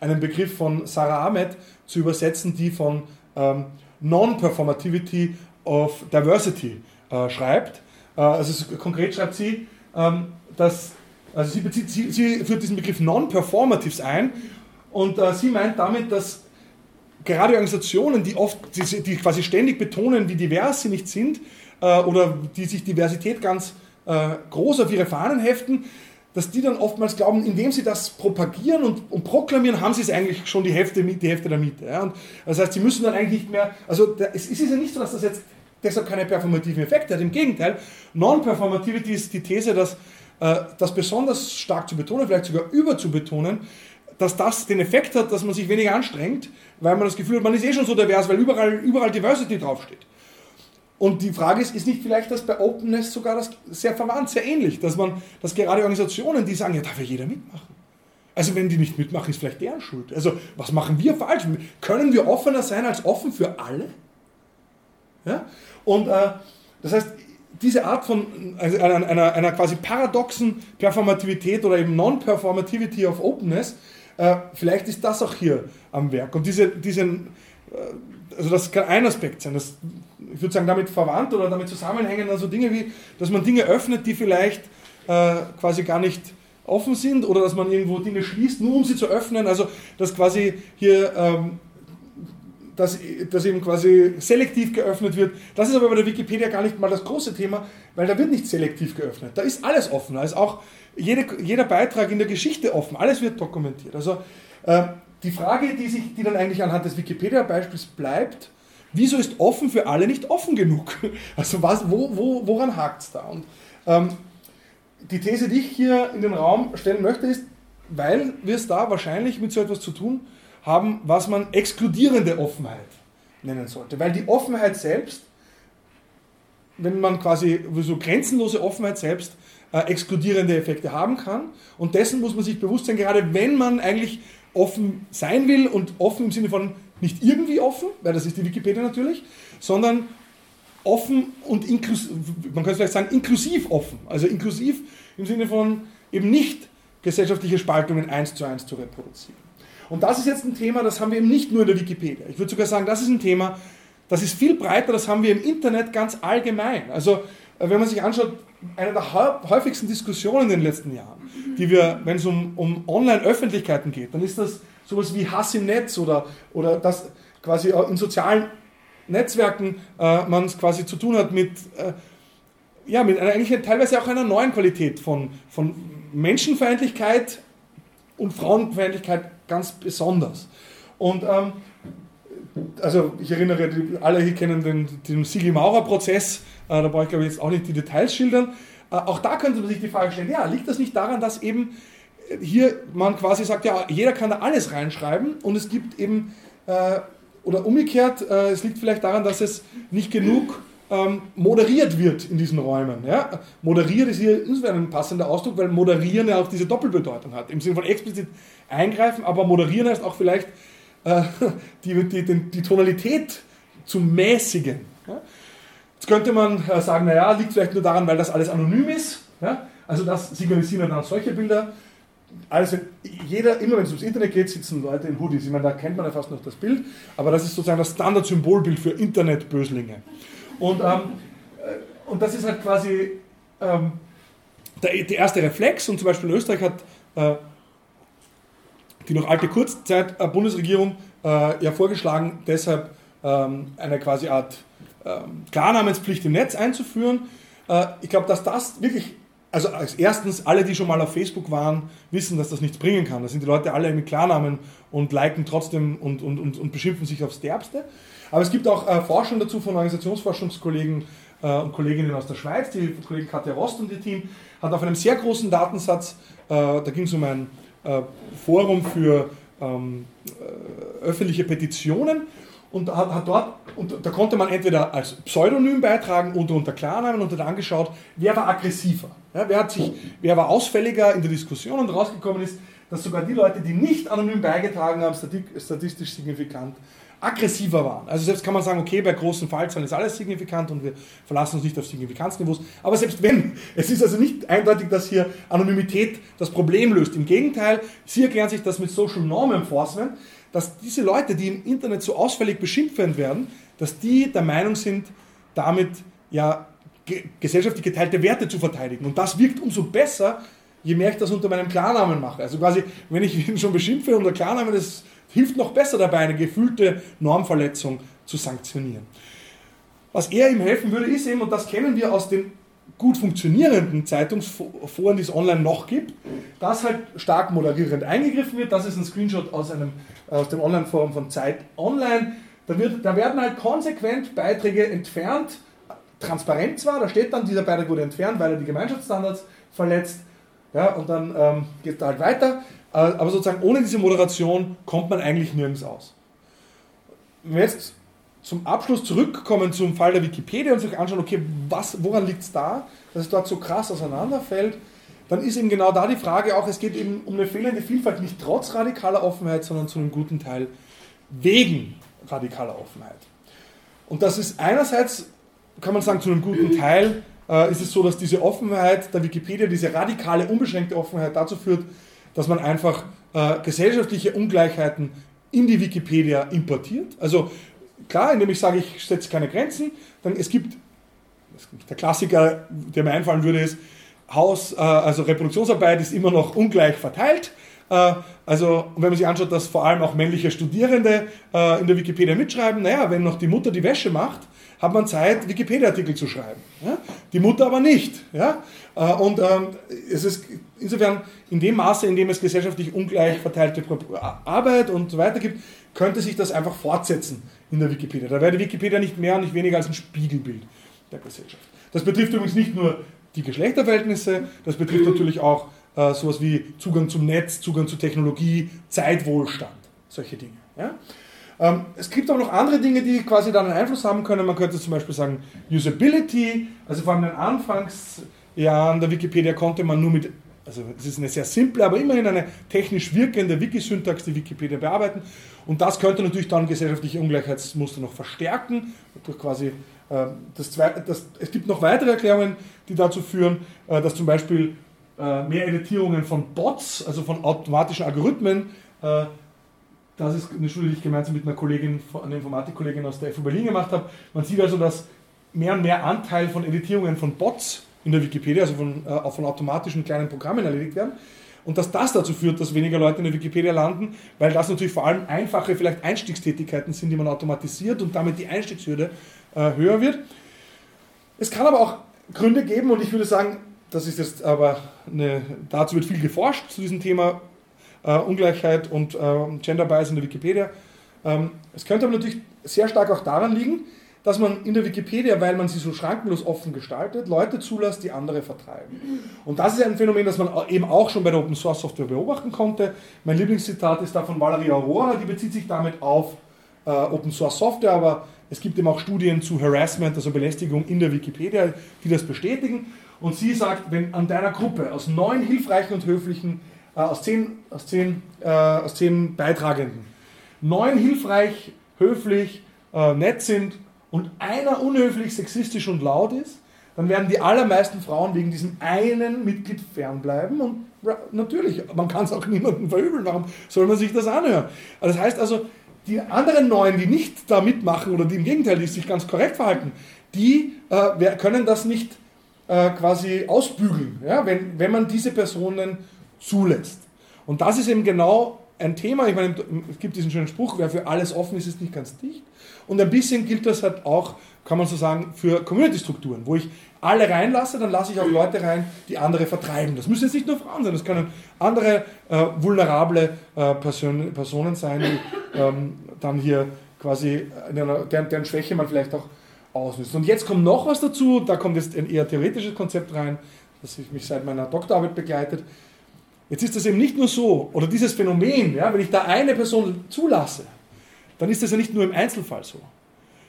einen Begriff von Sarah Ahmed zu übersetzen, die von ähm, Non-Performativity of Diversity äh, schreibt. Äh, also konkret schreibt sie, ähm, dass also sie, bezieht, sie, sie, führt diesen Begriff Non-Performatives ein und äh, sie meint damit, dass gerade Organisationen, die oft, die, die, quasi ständig betonen, wie divers sie nicht sind äh, oder die sich Diversität ganz äh, groß auf ihre Fahnen heften, dass die dann oftmals glauben, indem sie das propagieren und, und proklamieren, haben sie es eigentlich schon die Hälfte, die Hälfte der Miete. Ja? Das heißt, sie müssen dann eigentlich nicht mehr, also der, es ist ja nicht so, dass das jetzt deshalb keine performativen Effekte hat. Im Gegenteil, Non-Performativity ist die These, dass äh, das besonders stark zu betonen, vielleicht sogar über zu betonen, dass das den Effekt hat, dass man sich weniger anstrengt, weil man das Gefühl hat, man ist eh schon so divers, weil überall, überall Diversity draufsteht. Und die Frage ist, ist nicht vielleicht das bei Openness sogar das sehr verwandt, sehr ähnlich, dass man, dass gerade Organisationen, die sagen, ja, darf ja jeder mitmachen. Also wenn die nicht mitmachen, ist vielleicht deren Schuld. Also was machen wir falsch? Können wir offener sein als offen für alle? Ja? Und äh, das heißt, diese Art von also einer, einer, quasi paradoxen Performativität oder eben Non-Performativity of Openness, äh, vielleicht ist das auch hier am Werk. Und diese, diese äh, also das kann ein Aspekt sein. Das, ich würde sagen, damit verwandt oder damit zusammenhängen, also Dinge wie, dass man Dinge öffnet, die vielleicht äh, quasi gar nicht offen sind oder dass man irgendwo Dinge schließt, nur um sie zu öffnen. Also dass quasi hier ähm, dass, dass eben quasi selektiv geöffnet wird. Das ist aber bei der Wikipedia gar nicht mal das große Thema, weil da wird nicht selektiv geöffnet. Da ist alles offen. Da ist auch jede, jeder Beitrag in der Geschichte offen. Alles wird dokumentiert. Also äh, die Frage, die, sich, die dann eigentlich anhand des Wikipedia-Beispiels bleibt, wieso ist offen für alle nicht offen genug? Also was, wo, wo, woran hakt es da? Und ähm, die These, die ich hier in den Raum stellen möchte, ist, weil wir es da wahrscheinlich mit so etwas zu tun haben, was man exkludierende Offenheit nennen sollte. Weil die Offenheit selbst, wenn man quasi so grenzenlose Offenheit selbst äh, exkludierende Effekte haben kann. Und dessen muss man sich bewusst sein, gerade wenn man eigentlich offen sein will und offen im Sinne von nicht irgendwie offen, weil das ist die Wikipedia natürlich, sondern offen und inklusiv, man könnte vielleicht sagen inklusiv offen. Also inklusiv im Sinne von eben nicht gesellschaftliche Spaltungen eins zu eins zu reproduzieren. Und das ist jetzt ein Thema, das haben wir eben nicht nur in der Wikipedia. Ich würde sogar sagen, das ist ein Thema, das ist viel breiter, das haben wir im Internet ganz allgemein. Also äh, wenn man sich anschaut, eine der häufigsten Diskussionen in den letzten Jahren, die wir, wenn es um, um Online-Öffentlichkeiten geht, dann ist das sowas wie Hass im Netz oder, oder das quasi in sozialen Netzwerken äh, man es quasi zu tun hat mit, äh, ja, mit einer, eigentlich teilweise auch einer neuen Qualität von, von Menschenfeindlichkeit und Frauenfeindlichkeit ganz besonders. Und ähm, also ich erinnere, alle hier kennen den, den Sigi-Maurer-Prozess, äh, da brauche ich glaube ich jetzt auch nicht die Details schildern. Äh, auch da könnte man sich die Frage stellen, ja, liegt das nicht daran, dass eben hier man quasi sagt, ja, jeder kann da alles reinschreiben und es gibt eben, äh, oder umgekehrt, äh, es liegt vielleicht daran, dass es nicht genug ähm, moderiert wird in diesen Räumen. Ja? Moderiert ist hier insofern ein passender Ausdruck, weil moderieren ja auch diese Doppelbedeutung hat. Im Sinne von explizit eingreifen, aber moderieren heißt auch vielleicht äh, die, die, die, die, Tonalität zu mäßigen. Ja? Jetzt könnte man äh, sagen, naja, liegt vielleicht nur daran, weil das alles anonym ist. Ja? Also das signalisieren dann solche Bilder. Also jeder, immer wenn es ums Internet geht, sitzen Leute in Hoodies. Ich meine, da kennt man ja fast noch das Bild, aber das ist sozusagen das Standard-Symbolbild für Internetböslinge. Und, ähm, äh, und das ist halt quasi ähm, der, der, erste Reflex. Und zum Beispiel in Österreich hat äh, die noch alte Kurzzeit-Bundesregierung äh, ja vorgeschlagen, deshalb ähm, eine quasi Art ähm, Klarnamenspflicht im Netz einzuführen. Äh, ich glaube, dass das wirklich also als erstens, alle, die schon mal auf Facebook waren, wissen, dass das nichts bringen kann. Da sind die Leute alle mit Klarnamen und liken trotzdem und, und, und, und beschimpfen sich aufs Derbste. Aber es gibt auch äh, Forschung dazu von Organisationsforschungskollegen äh, und Kolleginnen aus der Schweiz. Die Kollegin Katja Rost und ihr Team hat auf einem sehr großen Datensatz, äh, da ging es um ein äh, Forum für ähm, äh, öffentliche Petitionen. Und hat, hat, dort, und da konnte man entweder als Pseudonym beitragen oder unter Klarnamen und hat angeschaut, wer war aggressiver, ja, wer, hat sich, wer war ausfälliger in der Diskussion. Und rausgekommen ist, dass sogar die Leute, die nicht anonym beigetragen haben, statistisch signifikant aggressiver waren. Also selbst kann man sagen, okay, bei großen Fallzahlen ist alles signifikant und wir verlassen uns nicht auf Signifikanzniveaus. Aber selbst wenn, es ist also nicht eindeutig, dass hier Anonymität das Problem löst. Im Gegenteil, Sie erklären sich das mit Social Norm Enforcement, dass diese Leute, die im Internet so ausfällig beschimpft werden, dass die der Meinung sind, damit ja gesellschaftlich geteilte Werte zu verteidigen. Und das wirkt umso besser, je mehr ich das unter meinem Klarnamen mache. Also quasi, wenn ich ihn schon beschimpfe unter Klarnamen, das hilft noch besser dabei, eine gefühlte Normverletzung zu sanktionieren. Was eher ihm helfen würde, ist eben, und das kennen wir aus den gut funktionierenden Zeitungsforen, die es online noch gibt, dass halt stark moderierend eingegriffen wird. Das ist ein Screenshot aus, einem, aus dem Online-Forum von Zeit Online. Da, wird, da werden halt konsequent Beiträge entfernt, transparent zwar, da steht dann, dieser Beitrag wurde entfernt, weil er die Gemeinschaftsstandards verletzt. Ja, und dann ähm, geht es da halt weiter. Äh, aber sozusagen ohne diese Moderation kommt man eigentlich nirgends aus. Wenn wir jetzt zum Abschluss zurückkommen zum Fall der Wikipedia und sich anschauen, okay, was, woran liegt es da, dass es dort so krass auseinanderfällt, dann ist eben genau da die Frage auch, es geht eben um eine fehlende Vielfalt, nicht trotz radikaler Offenheit, sondern zu einem guten Teil wegen radikaler Offenheit. Und das ist einerseits, kann man sagen, zu einem guten Teil äh, ist es so, dass diese Offenheit der Wikipedia, diese radikale, unbeschränkte Offenheit dazu führt, dass man einfach äh, gesellschaftliche Ungleichheiten in die Wikipedia importiert. Also klar, indem ich sage, ich setze keine Grenzen, dann es gibt, der Klassiker, der mir einfallen würde, ist, Haus, äh, also Reproduktionsarbeit ist immer noch ungleich verteilt. Äh, also, wenn man sich anschaut, dass vor allem auch männliche Studierende äh, in der Wikipedia mitschreiben, naja, wenn noch die Mutter die Wäsche macht, hat man Zeit, Wikipedia-Artikel zu schreiben. Ja? Die Mutter aber nicht. Ja? Äh, und ähm, es ist insofern in dem Maße, in dem es gesellschaftlich ungleich verteilte Arbeit und so weiter gibt, könnte sich das einfach fortsetzen in der Wikipedia. Da wäre die Wikipedia nicht mehr und nicht weniger als ein Spiegelbild der Gesellschaft. Das betrifft übrigens nicht nur die Geschlechterverhältnisse, das betrifft natürlich auch äh, sowas wie Zugang zum Netz, Zugang zu Technologie, Zeitwohlstand, solche Dinge. Ja? Ähm, es gibt aber noch andere Dinge, die quasi dann einen Einfluss haben können. Man könnte zum Beispiel sagen Usability, also vor allem in den Anfangsjahren der Wikipedia konnte man nur mit, also es ist eine sehr simple, aber immerhin eine technisch wirkende Wikisyntax die Wikipedia bearbeiten. Und das könnte natürlich dann gesellschaftliche Ungleichheitsmuster noch verstärken, durch quasi äh, das, das, es gibt noch weitere Erklärungen, die dazu führen, äh, dass zum Beispiel äh, mehr Editierungen von Bots, also von automatischen Algorithmen, das ist eine Schule, die ich gemeinsam mit einer Kollegin, einer Informatikkollegin aus der FU Berlin gemacht habe. Man sieht also, dass mehr und mehr Anteil von Editierungen von Bots in der Wikipedia, also von, äh, von automatischen kleinen Programmen erledigt werden. Und dass das dazu führt, dass weniger Leute in der Wikipedia landen, weil das natürlich vor allem einfache, vielleicht Einstiegstätigkeiten sind, die man automatisiert und damit die Einstiegshürde äh, höher wird. Es kann aber auch Gründe geben und ich würde sagen, das ist jetzt aber eine, dazu wird viel geforscht zu diesem Thema äh, Ungleichheit und äh, Gender Bias in der Wikipedia. Ähm, es könnte aber natürlich sehr stark auch daran liegen, dass man in der Wikipedia, weil man sie so schrankenlos offen gestaltet, Leute zulässt, die andere vertreiben. Und das ist ein Phänomen, das man eben auch schon bei der Open Source Software beobachten konnte. Mein Lieblingszitat ist da von Valerie Aurora, die bezieht sich damit auf äh, Open Source Software, aber es gibt eben auch Studien zu Harassment, also Belästigung in der Wikipedia, die das bestätigen. Und sie sagt, wenn an deiner Gruppe aus neun hilfreichen und höflichen äh, aus, zehn, aus, zehn, äh, aus zehn Beitragenden neun hilfreich, höflich, äh, nett sind und einer unhöflich, sexistisch und laut ist, dann werden die allermeisten Frauen wegen diesem einen Mitglied fernbleiben und natürlich, man kann es auch niemandem verübeln, warum soll man sich das anhören? Das heißt also, die anderen neun, die nicht da mitmachen oder die im Gegenteil, die sich ganz korrekt verhalten, die äh, können das nicht äh, quasi ausbügeln, ja? wenn, wenn man diese Personen zulässt. Und das ist eben genau ein Thema, ich meine, es gibt diesen schönen Spruch, wer für alles offen ist, ist nicht ganz dicht. Und ein bisschen gilt das halt auch, kann man so sagen, für Community-Strukturen, wo ich alle reinlasse, dann lasse ich auch Leute rein, die andere vertreiben. Das müssen jetzt nicht nur Frauen sein, das können andere äh, vulnerable äh, Person, Personen sein, die ähm, dann hier quasi, einer, deren, deren Schwäche man vielleicht auch ausnutzt. Und jetzt kommt noch was dazu, da kommt jetzt ein eher theoretisches Konzept rein, das mich seit meiner Doktorarbeit begleitet. Jetzt ist das eben nicht nur so, oder dieses Phänomen, ja, wenn ich da eine Person zulasse, dann ist das ja nicht nur im Einzelfall so,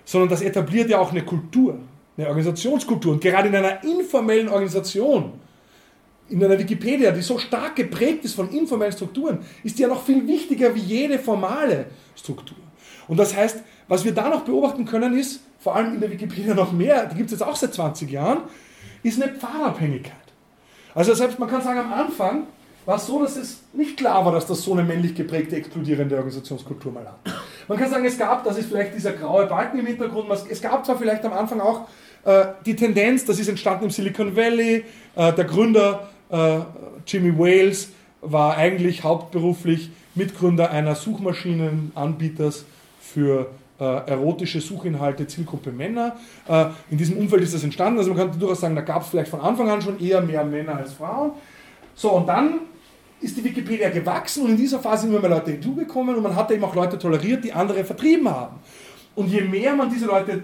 sondern das etabliert ja auch eine Kultur, eine Organisationskultur. Und gerade in einer informellen Organisation, in einer Wikipedia, die so stark geprägt ist von informellen Strukturen, ist die ja noch viel wichtiger wie jede formale Struktur. Und das heißt, was wir da noch beobachten können, ist, vor allem in der Wikipedia noch mehr, die gibt es jetzt auch seit 20 Jahren, ist eine Pfarrabhängigkeit. Also selbst man kann sagen, am Anfang war es so, dass es nicht klar war, dass das so eine männlich geprägte, explodierende Organisationskultur mal hat. Man kann sagen, es gab, das ist vielleicht dieser graue Balken im Hintergrund, es gab zwar vielleicht am Anfang auch äh, die Tendenz, das ist entstanden im Silicon Valley, äh, der Gründer äh, Jimmy Wales war eigentlich hauptberuflich Mitgründer einer Suchmaschinenanbieters für äh, erotische Suchinhalte, Zielgruppe Männer. Äh, in diesem Umfeld ist das entstanden, also man kann durchaus sagen, da gab es vielleicht von Anfang an schon eher mehr Männer als Frauen. So, und dann ist die Wikipedia gewachsen und in dieser Phase sind immer mehr Leute hinzugekommen und man hat eben auch Leute toleriert, die andere vertrieben haben. Und je mehr man diese Leute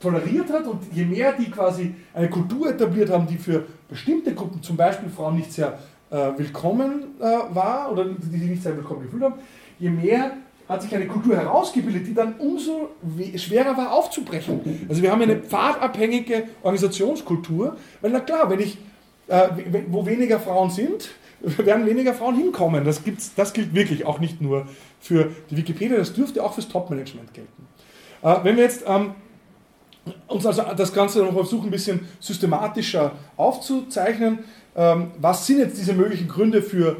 toleriert hat und je mehr die quasi eine Kultur etabliert haben, die für bestimmte Gruppen, zum Beispiel Frauen, nicht sehr äh, willkommen äh, war oder die sich nicht sehr willkommen gefühlt haben, je mehr hat sich eine Kultur herausgebildet, die dann umso schwerer war aufzubrechen. Also wir haben eine pfadabhängige Organisationskultur, weil na klar, wenn ich, äh, wo weniger Frauen sind, werden weniger Frauen hinkommen. Das, gibt's, das gilt wirklich auch nicht nur für die Wikipedia, das dürfte auch fürs Top-Management gelten. Äh, wenn wir jetzt ähm, uns also das Ganze noch versuchen, ein bisschen systematischer aufzuzeichnen, ähm, was sind jetzt diese möglichen Gründe für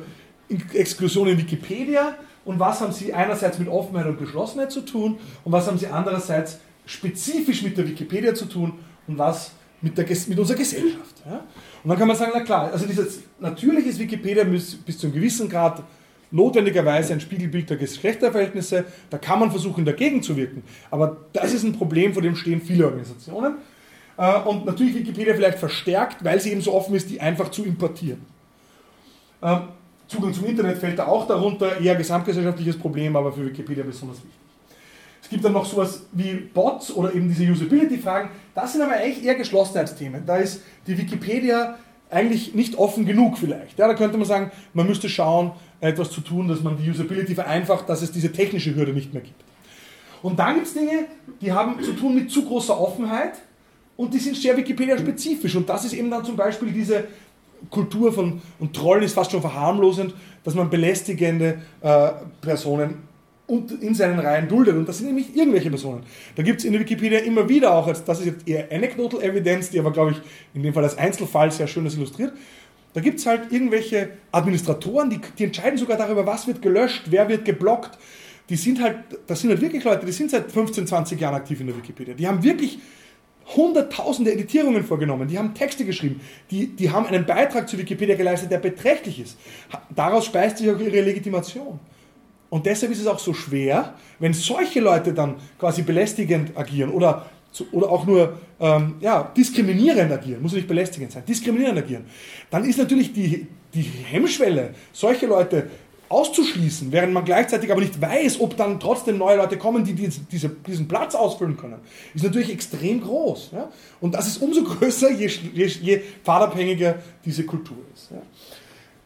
Exklusion in Wikipedia? und was haben sie einerseits mit Offenheit und Geschlossenheit zu tun und was haben sie andererseits spezifisch mit der Wikipedia zu tun und was mit, der, mit unserer Gesellschaft. Ja? Und dann kann man sagen, na klar, also dieses natürliches Wikipedia bis, bis zu einem gewissen Grad notwendigerweise ein Spiegelbild der Geschlechterverhältnisse, da kann man versuchen dagegen zu wirken. Aber das ist ein Problem, vor dem stehen viele Organisationen. Äh, und natürlich Wikipedia vielleicht verstärkt, weil sie eben so offen ist, die einfach zu importieren. Ähm, Zugang zum Internet fällt da auch darunter, eher gesamtgesellschaftliches Problem, aber für Wikipedia besonders wichtig. Es gibt dann noch sowas wie Bots oder eben diese Usability-Fragen. Das sind aber eigentlich eher Geschlossenheitsthemen. Da ist die Wikipedia eigentlich nicht offen genug vielleicht. Ja, da könnte man sagen, man müsste schauen, etwas zu tun, dass man die Usability vereinfacht, dass es diese technische Hürde nicht mehr gibt. Und dann gibt es Dinge, die haben zu tun mit zu großer Offenheit und die sind sehr Wikipedia-spezifisch. Und das ist eben dann zum Beispiel diese Kultur von, und Trollen ist fast schon verharmlosend, dass man belästigende äh, Personen in seinen Reihen duldet. Und das sind nämlich irgendwelche Personen. Da gibt es in der Wikipedia immer wieder auch, als, das ist jetzt eher Anecdotal Evidence, die aber, glaube ich, in dem Fall als Einzelfall sehr schön das illustriert. Da gibt es halt irgendwelche Administratoren, die, die entscheiden sogar darüber, was wird gelöscht, wer wird geblockt. Die sind halt, das sind halt wirklich Leute, die sind seit 15, 20 Jahren aktiv in der Wikipedia. Die haben wirklich hunderttausende Editierungen vorgenommen, die haben Texte geschrieben, die, die haben einen Beitrag zu Wikipedia geleistet, der beträchtlich ist. Daraus speist sich auch ihre Legitimation. Und deshalb ist es auch so schwer, wenn solche Leute dann quasi belästigend agieren oder, oder auch nur ähm, ja, diskriminierend agieren, muss nicht belästigend sein, diskriminierend agieren, dann ist natürlich die, die Hemmschwelle, solche Leute auszuschließen, während man gleichzeitig aber nicht weiß, ob dann trotzdem neue Leute kommen, die diese, diese, diesen Platz ausfüllen können, ist natürlich extrem groß. Ja? Und das ist umso größer, je, je, je pfadabhängiger diese Kultur ist. Ja?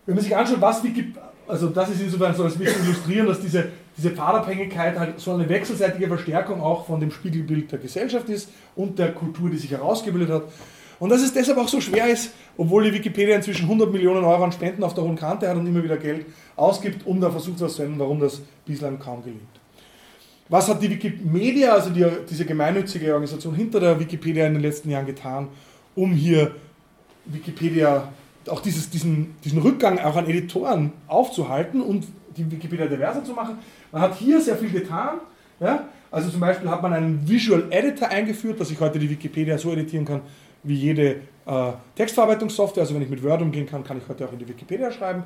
Wenn man sich anschaut, was Wiki, also das ist insofern so als bisschen illustrieren, dass diese, diese Pfadabhängigkeit halt so eine wechselseitige Verstärkung auch von dem Spiegelbild der Gesellschaft ist und der Kultur, die sich herausgebildet hat. Und dass es deshalb auch so schwer ist, obwohl die Wikipedia inzwischen 100 Millionen Euro an Spenden auf der hohen Kante hat und immer wieder Geld ausgibt, um da versucht zu erkennen, warum das bislang kaum gelingt. Was hat die Wikimedia, also die, diese gemeinnützige Organisation hinter der Wikipedia in den letzten Jahren getan, um hier Wikipedia, auch dieses, diesen, diesen Rückgang auch an Editoren aufzuhalten und die Wikipedia diverser zu machen? Man hat hier sehr viel getan. Ja? Also zum Beispiel hat man einen Visual Editor eingeführt, dass ich heute die Wikipedia so editieren kann, wie jede äh, Textverarbeitungssoftware. Also wenn ich mit Word umgehen kann, kann ich heute auch in die Wikipedia schreiben.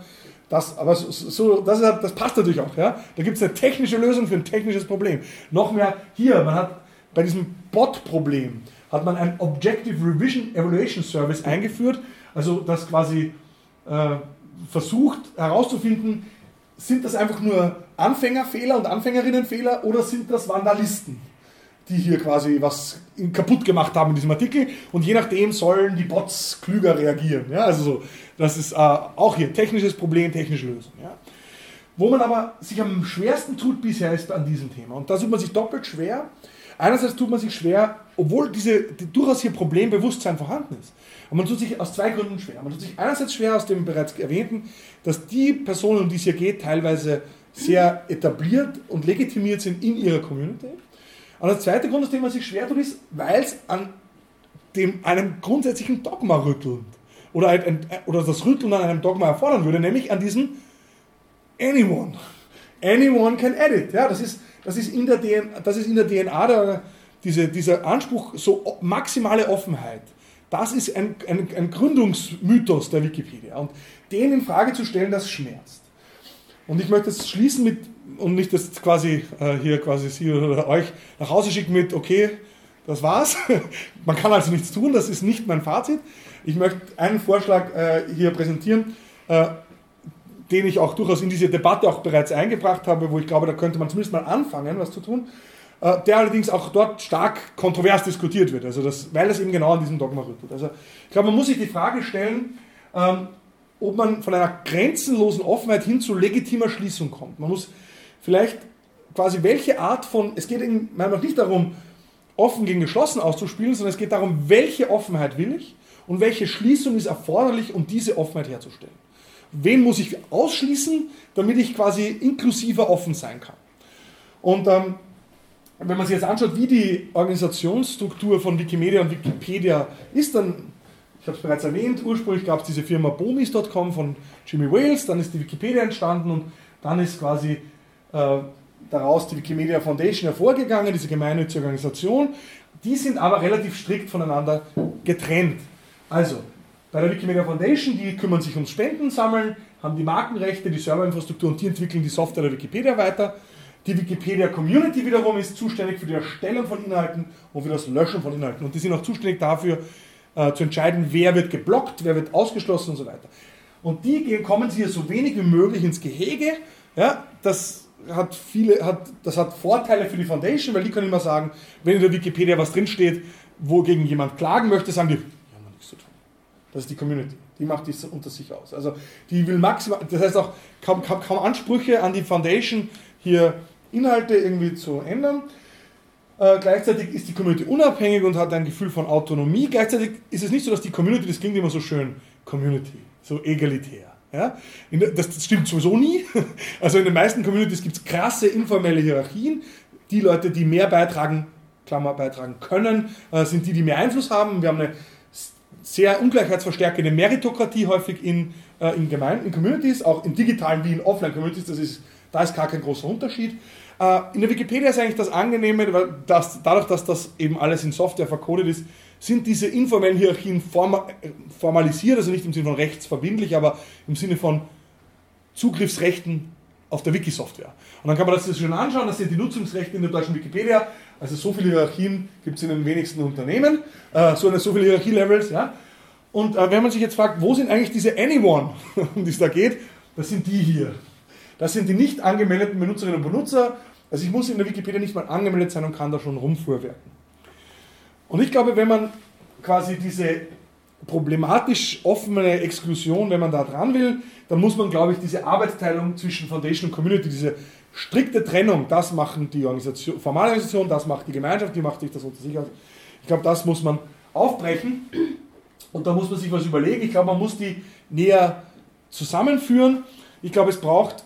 Das, aber so, so das, ist, das passt natürlich auch. Ja? Da gibt es eine technische Lösung für ein technisches Problem. Noch mehr hier, man hat bei diesem Bot-Problem hat man ein Objective Revision Evaluation Service eingeführt, also das quasi äh, versucht herauszufinden, sind das einfach nur Anfängerfehler und Anfängerinnenfehler oder sind das Vandalisten? die hier quasi was kaputt gemacht haben in diesem Artikel und je nachdem sollen die Bots klüger reagieren. Ja, also so, das ist äh, auch hier technisches Problem, technische Lösung. Ja. Wo man aber sich am schwersten tut bisher ist an diesem Thema und da tut man sich doppelt schwer. Einerseits tut man sich schwer, obwohl diese die, durchaus hier Problembewusstsein vorhanden ist. Und man tut sich aus zwei Gründen schwer. Man tut sich einerseits schwer aus dem bereits erwähnten, dass die Personen, um die es hier geht, teilweise sehr etabliert und legitimiert sind in ihrer Community. Und der zweite Grund, aus dem man sich schwer tut, ist, weil es an dem, einem grundsätzlichen Dogma rüttelt. Oder, ein, oder das Rütteln an einem Dogma erfordern würde, nämlich an diesem Anyone. Anyone can edit. Ja, das, ist, das, ist in der DNA, das ist in der DNA der, diese, dieser Anspruch, so maximale Offenheit. Das ist ein, ein, ein Gründungsmythos der Wikipedia. Und den in Frage zu stellen, das schmerzt. Und ich möchte es schließen mit und nicht das quasi äh, hier quasi Sie oder euch nach Hause schicken mit, okay, das war's. Man kann also nichts tun, das ist nicht mein Fazit. Ich möchte einen Vorschlag äh, hier präsentieren, äh, den ich auch durchaus in diese Debatte auch bereits eingebracht habe, wo ich glaube, da könnte man zumindest mal anfangen, was zu tun, der allerdings auch dort stark kontrovers diskutiert wird, also das, weil das eben genau an diesem Dogma rüttelt. Also ich glaube, man muss sich die Frage stellen, ähm, ob man von einer grenzenlosen Offenheit hin zu legitimer Schließung kommt. Man muss vielleicht quasi welche Art von, es geht in meiner nicht darum, offen gegen geschlossen auszuspielen, sondern es geht darum, welche Offenheit will ich und welche Schließung ist erforderlich, um diese Offenheit herzustellen. Wen muss ich ausschließen, damit ich quasi inklusiver offen sein kann. Und ähm, wenn man sich jetzt anschaut, wie die Organisationsstruktur von Wikimedia und Wikipedia ist, dann, ich habe es bereits erwähnt, ursprünglich gab es diese Firma bomis.com von Jimmy Wales, dann ist die Wikipedia entstanden und dann ist quasi äh, daraus die Wikimedia Foundation hervorgegangen, diese gemeinnützige Organisation. Die sind aber relativ strikt voneinander getrennt. Also, bei der Wikimedia Foundation, die kümmern sich ums Spenden sammeln, haben die Markenrechte, die Serverinfrastruktur und die entwickeln die Software der Wikipedia weiter. Die Wikipedia Community wiederum ist zuständig für die Erstellung von Inhalten und für das Löschen von Inhalten. Und die sind auch zuständig dafür, äh, zu entscheiden, wer wird geblockt, wer wird ausgeschlossen und so weiter. Und die kommen hier so wenig wie möglich ins Gehege. Ja, das hat viele, hat, das hat Vorteile für die Foundation, weil die können immer sagen, wenn in der Wikipedia was drinsteht, wogegen jemand klagen möchte, sagen die, ja, haben nichts zu tun. Das ist die Community. Die macht das unter sich aus. Also die will maximal, das heißt auch kaum, kaum, kaum Ansprüche an die Foundation, hier Inhalte irgendwie zu ändern. Äh, gleichzeitig ist die Community unabhängig und hat ein Gefühl von Autonomie. Gleichzeitig ist es nicht so, dass die Community, das klingt immer so schön, Community, so egalitär. Ja? das stimmt sowieso nie. Also in den meisten Communities gibt es krasse informelle Hierarchien. Die Leute, die mehr beitragen, Klammer beitragen können, äh, sind die, die mehr Einfluss haben. Wir haben eine sehr ungleichheitsverstärkende Meritokratie häufig in, äh, in Gemeinden, in Communities, auch in digitalen wie in Offline-Communities. Das ist, da ist gar kein großer Unterschied. Äh, in der Wikipedia ist eigentlich das Angenehme, weil das, dadurch, dass das eben alles in Software vercodet ist, sind diese informellen Hierarchien formalisiert, also nicht im Sinne von rechtsverbindlich, aber im Sinne von Zugriffsrechten auf der Wiki-Software. Und dann kann man das schon anschauen, das sind die Nutzungsrechte in der deutschen Wikipedia. Also so viele Hierarchien gibt es in den wenigsten Unternehmen, äh, so, eine, so viele Hierarchie-Levels. Ja? Und äh, wenn man sich jetzt fragt, wo sind eigentlich diese Anyone, um die es da geht, das sind die hier. Das sind die nicht angemeldeten Benutzerinnen und Benutzer. Also ich muss in der Wikipedia nicht mal angemeldet sein und kann da schon rumfuhrwerken. Und ich glaube, wenn man quasi diese problematisch offene Exklusion, wenn man da dran will, dann muss man, glaube ich, diese Arbeitsteilung zwischen Foundation und Community, diese strikte Trennung, das machen die Organisation, formale Organisation, das macht die Gemeinschaft, die macht sich das unter sich aus. Ich glaube, das muss man aufbrechen und da muss man sich was überlegen. Ich glaube, man muss die näher zusammenführen. Ich glaube, es braucht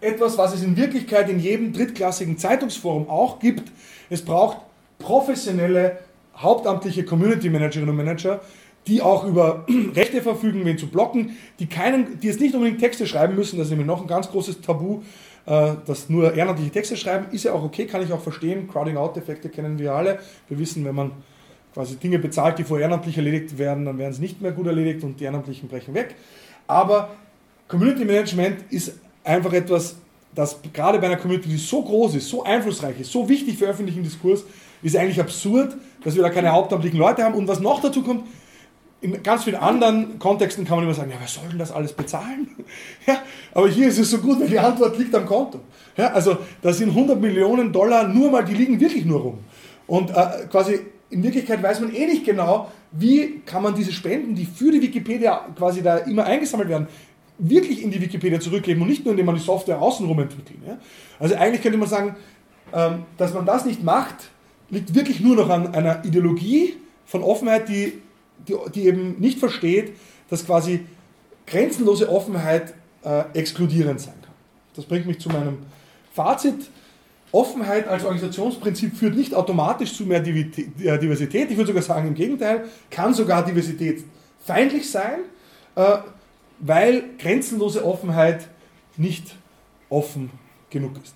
etwas, was es in Wirklichkeit in jedem drittklassigen Zeitungsforum auch gibt. Es braucht professionelle, hauptamtliche Community Managerinnen und Manager, die auch über Rechte verfügen, wen zu blocken, die, keinen, die jetzt nicht unbedingt Texte schreiben müssen, das ist nämlich noch ein ganz großes Tabu, äh, dass nur ehrenamtliche Texte schreiben, ist ja auch okay, kann ich auch verstehen. Crowding-out-Effekte kennen wir alle. Wir wissen, wenn man quasi Dinge bezahlt, die vor ehrenamtlich erledigt werden, dann werden sie nicht mehr gut erledigt und die Ehrenamtlichen brechen weg. Aber Community Management ist einfach etwas, das gerade bei einer Community, die so groß ist, so einflussreich ist, so wichtig für öffentlichen Diskurs, ist eigentlich absurd, dass wir da keine hauptamtlichen Leute haben. Und was noch dazu kommt, in ganz vielen anderen Kontexten kann man immer sagen, ja, wer soll denn das alles bezahlen? Ja, aber hier ist es so gut, weil die Antwort liegt am Konto. Ja, also da sind 100 Millionen Dollar nur mal, die liegen wirklich nur rum. Und äh, quasi in Wirklichkeit weiß man eh nicht genau, wie kann man diese Spenden, die für die Wikipedia quasi da immer eingesammelt werden, wirklich in die Wikipedia zurückgeben und nicht nur, indem man die Software außenrum entwickelt. Ja? Also eigentlich könnte man sagen, ähm, dass man das nicht macht, liegt wirklich nur noch an einer Ideologie von Offenheit, die, die, die eben nicht versteht, dass quasi grenzenlose Offenheit äh, exkludierend sein kann. Das bringt mich zu meinem Fazit. Offenheit als Organisationsprinzip führt nicht automatisch zu mehr äh, Diversität. Ich würde sogar sagen, im Gegenteil, kann sogar Diversität feindlich sein. Weil grenzenlose Offenheit nicht offen genug ist.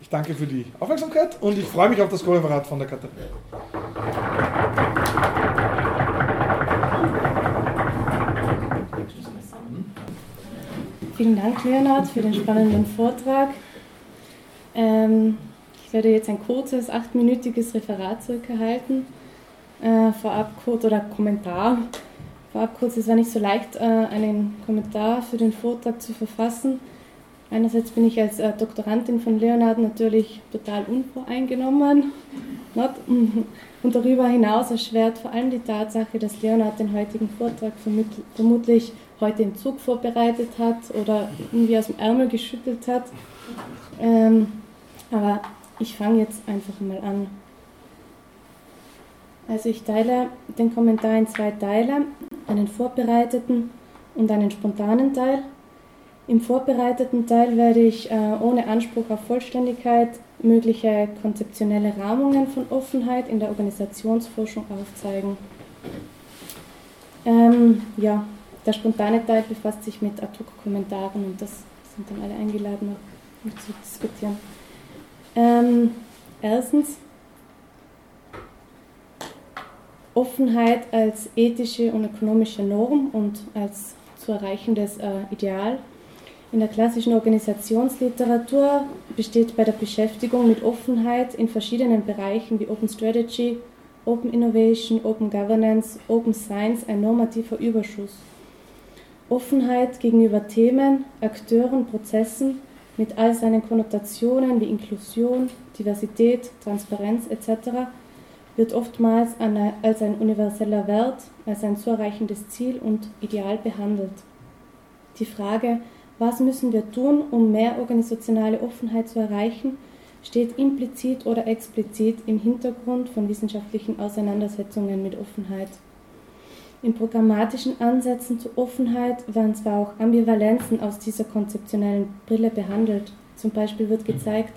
Ich danke für die Aufmerksamkeit und ich freue mich auf das Referat von der Katharina. Vielen Dank, Leonard, für den spannenden Vortrag. Ähm, ich werde jetzt ein kurzes, achtminütiges Referat zurückerhalten. Äh, vorab kurz oder Kommentar vorab kurz, es war nicht so leicht, äh, einen Kommentar für den Vortrag zu verfassen. Einerseits bin ich als äh, Doktorandin von Leonard natürlich total unvoreingenommen. Und darüber hinaus erschwert vor allem die Tatsache, dass Leonard den heutigen Vortrag vermutlich heute im Zug vorbereitet hat oder irgendwie aus dem Ärmel geschüttelt hat. Ähm, aber ich fange jetzt einfach mal an. Also ich teile den Kommentar in zwei Teile einen vorbereiteten und einen spontanen Teil. Im vorbereiteten Teil werde ich äh, ohne Anspruch auf Vollständigkeit mögliche konzeptionelle Rahmungen von Offenheit in der Organisationsforschung aufzeigen. Ähm, ja, der spontane Teil befasst sich mit Ad-Hoc-Kommentaren und das sind dann alle eingeladen, zu diskutieren. Ähm, erstens, Offenheit als ethische und ökonomische Norm und als zu erreichendes äh, Ideal. In der klassischen Organisationsliteratur besteht bei der Beschäftigung mit Offenheit in verschiedenen Bereichen wie Open Strategy, Open Innovation, Open Governance, Open Science ein normativer Überschuss. Offenheit gegenüber Themen, Akteuren, Prozessen mit all seinen Konnotationen wie Inklusion, Diversität, Transparenz etc. wird oftmals als ein universeller Wert, als ein zu erreichendes Ziel und Ideal behandelt. Die Frage, was müssen wir tun, um mehr organisationale Offenheit zu erreichen, steht implizit oder explizit im Hintergrund von wissenschaftlichen Auseinandersetzungen mit Offenheit. In programmatischen Ansätzen zur Offenheit werden zwar auch Ambivalenzen aus dieser konzeptionellen Brille behandelt. Zum Beispiel wird gezeigt,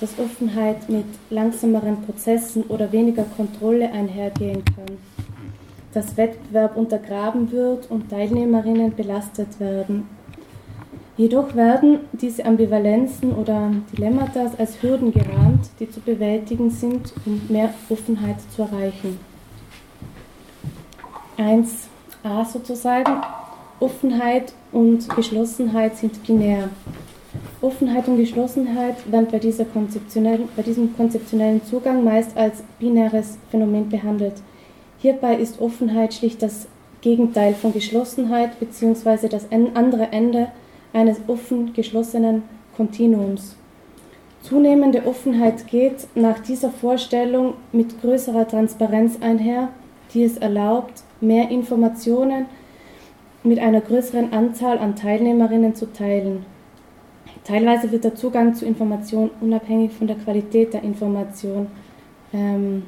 dass Offenheit mit langsameren Prozessen oder weniger Kontrolle einhergehen kann, dass Wettbewerb untergraben wird und Teilnehmerinnen belastet werden Jedoch werden diese Ambivalenzen oder Dilemmata als Hürden gerahmt, die zu bewältigen sind, um mehr Offenheit zu erreichen. 1a sozusagen. Offenheit und Geschlossenheit sind binär. Offenheit und Geschlossenheit werden bei, dieser konzeptionellen, bei diesem konzeptionellen Zugang meist als binäres Phänomen behandelt. Hierbei ist Offenheit schlicht das Gegenteil von Geschlossenheit bzw. das andere Ende eines offen geschlossenen Kontinuums. Zunehmende Offenheit geht nach dieser Vorstellung mit größerer Transparenz einher, die es erlaubt, mehr Informationen mit einer größeren Anzahl an Teilnehmerinnen zu teilen. Teilweise wird der Zugang zu Informationen unabhängig von der Qualität der Information ähm,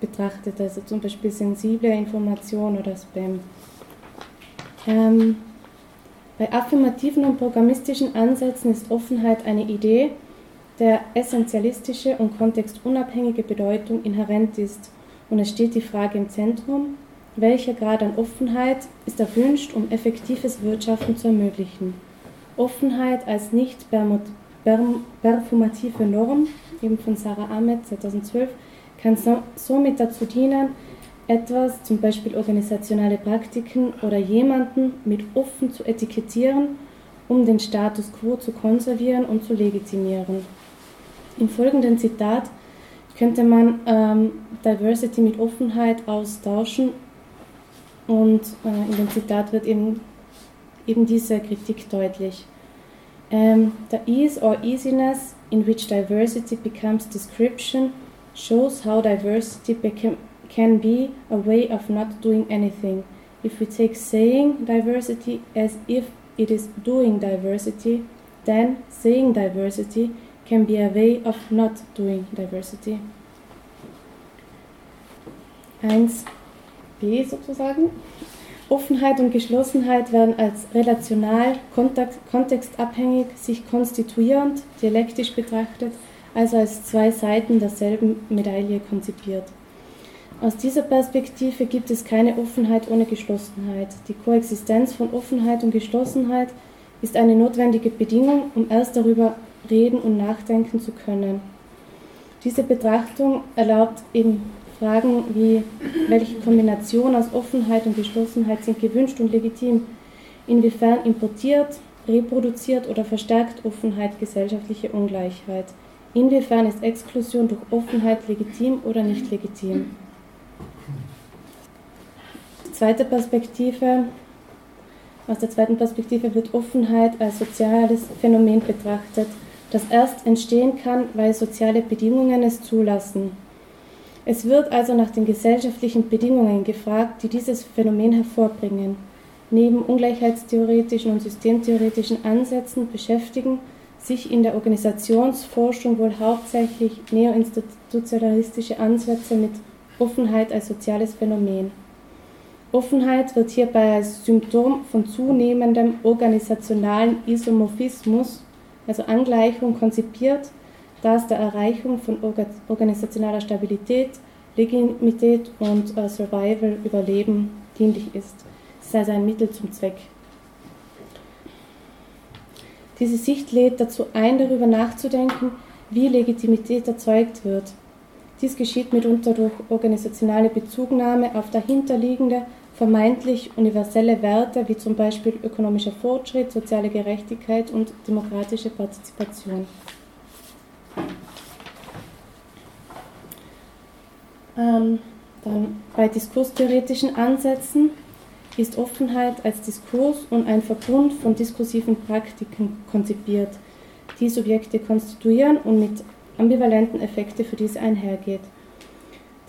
betrachtet, also zum Beispiel sensible Information oder Spam. Ähm, bei affirmativen und programmistischen Ansätzen ist Offenheit eine Idee, der essentialistische und kontextunabhängige Bedeutung inhärent ist und es steht die Frage im Zentrum, welcher Grad an Offenheit ist erwünscht, um effektives Wirtschaften zu ermöglichen. Offenheit als nicht performative Norm, eben von Sarah Ahmed 2012, kann so, somit dazu dienen, etwas, zum Beispiel organisationale Praktiken oder jemanden mit offen zu etikettieren, um den Status quo zu konservieren und zu legitimieren. Im folgenden Zitat könnte man ähm, Diversity mit Offenheit austauschen und äh, in dem Zitat wird eben, eben diese Kritik deutlich. Um, the ease or easiness in which diversity becomes description shows how diversity can be a way of not doing anything. If we take saying diversity as if it is doing diversity, then saying diversity can be a way of not doing diversity. 1b sozusagen. Offenheit und Geschlossenheit werden als relational, kontextabhängig, sich konstituierend, dialektisch betrachtet, also als zwei Seiten derselben Medaille konzipiert. Aus dieser Perspektive gibt es keine Offenheit ohne Geschlossenheit. Die Koexistenz von Offenheit und Geschlossenheit ist eine notwendige Bedingung, um erst darüber reden und nachdenken zu können. Diese Betrachtung erlaubt eben Fragen wie, welche Kombination aus Offenheit und Geschlossenheit sind gewünscht und legitim, inwiefern importiert, reproduziert oder verstärkt Offenheit gesellschaftliche Ungleichheit, inwiefern ist Exklusion durch Offenheit legitim oder nicht legitim? Zweite Perspektive, aus der zweiten Perspektive wird Offenheit als soziales Phänomen betrachtet, das erst entstehen kann, weil soziale Bedingungen es zulassen. Es wird also nach den gesellschaftlichen Bedingungen gefragt, die dieses Phänomen hervorbringen. Neben ungleichheitstheoretischen und systemtheoretischen Ansätzen beschäftigen sich in der Organisationsforschung wohl hauptsächlich neoinstitutionalistische Ansätze mit Offenheit als soziales Phänomen. Offenheit wird hierbei als Symptom von zunehmendem organisationalen Isomorphismus, also Angleichung, konzipiert, da es der Erreichung von organisationaler Stabilität, Legitimität und äh, Survival, Überleben dienlich ist. Es ist also ein Mittel zum Zweck. Diese Sicht lädt dazu ein, darüber nachzudenken, wie Legitimität erzeugt wird. Dies geschieht mitunter durch organisationale Bezugnahme auf dahinterliegende, vermeintlich universelle Werte wie zum Beispiel ökonomischer Fortschritt, soziale Gerechtigkeit und demokratische Partizipation. Ähm, dann bei diskurstheoretischen Ansätzen ist Offenheit als Diskurs und ein Verbund von diskursiven Praktiken konzipiert, die Subjekte konstituieren und mit ambivalenten Effekten für diese einhergeht.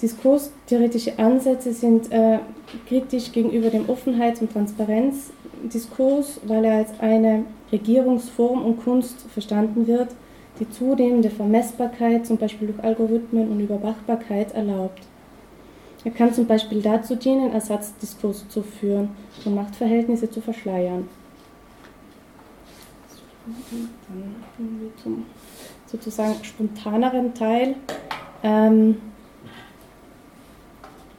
Diskurstheoretische Ansätze sind äh, kritisch gegenüber dem Offenheits- und Transparenzdiskurs, weil er als eine Regierungsform und Kunst verstanden wird, die zunehmende Vermessbarkeit, zum Beispiel durch Algorithmen und Überwachbarkeit, erlaubt. Er kann zum Beispiel dazu dienen, Ersatzdiskurse zu führen und Machtverhältnisse zu verschleiern. Dann kommen wir zum sozusagen spontaneren Teil. Ähm,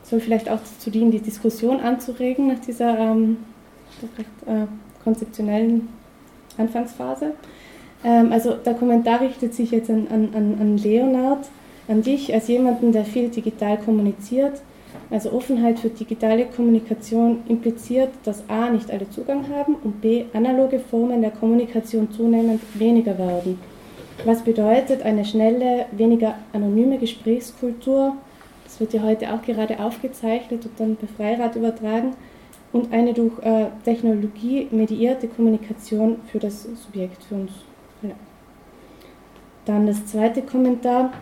soll vielleicht auch dazu dienen, die Diskussion anzuregen nach dieser ähm, recht, äh, konzeptionellen Anfangsphase. Ähm, also der Kommentar richtet sich jetzt an, an, an Leonard, an dich als jemanden, der viel digital kommuniziert also Offenheit für digitale Kommunikation impliziert, dass a. nicht alle Zugang haben und b. analoge Formen der Kommunikation zunehmend weniger werden. Was bedeutet eine schnelle, weniger anonyme Gesprächskultur, das wird ja heute auch gerade aufgezeichnet und dann bei Freirad übertragen, und eine durch äh, Technologie mediierte Kommunikation für das Subjekt, für uns. Dann das zweite Kommentar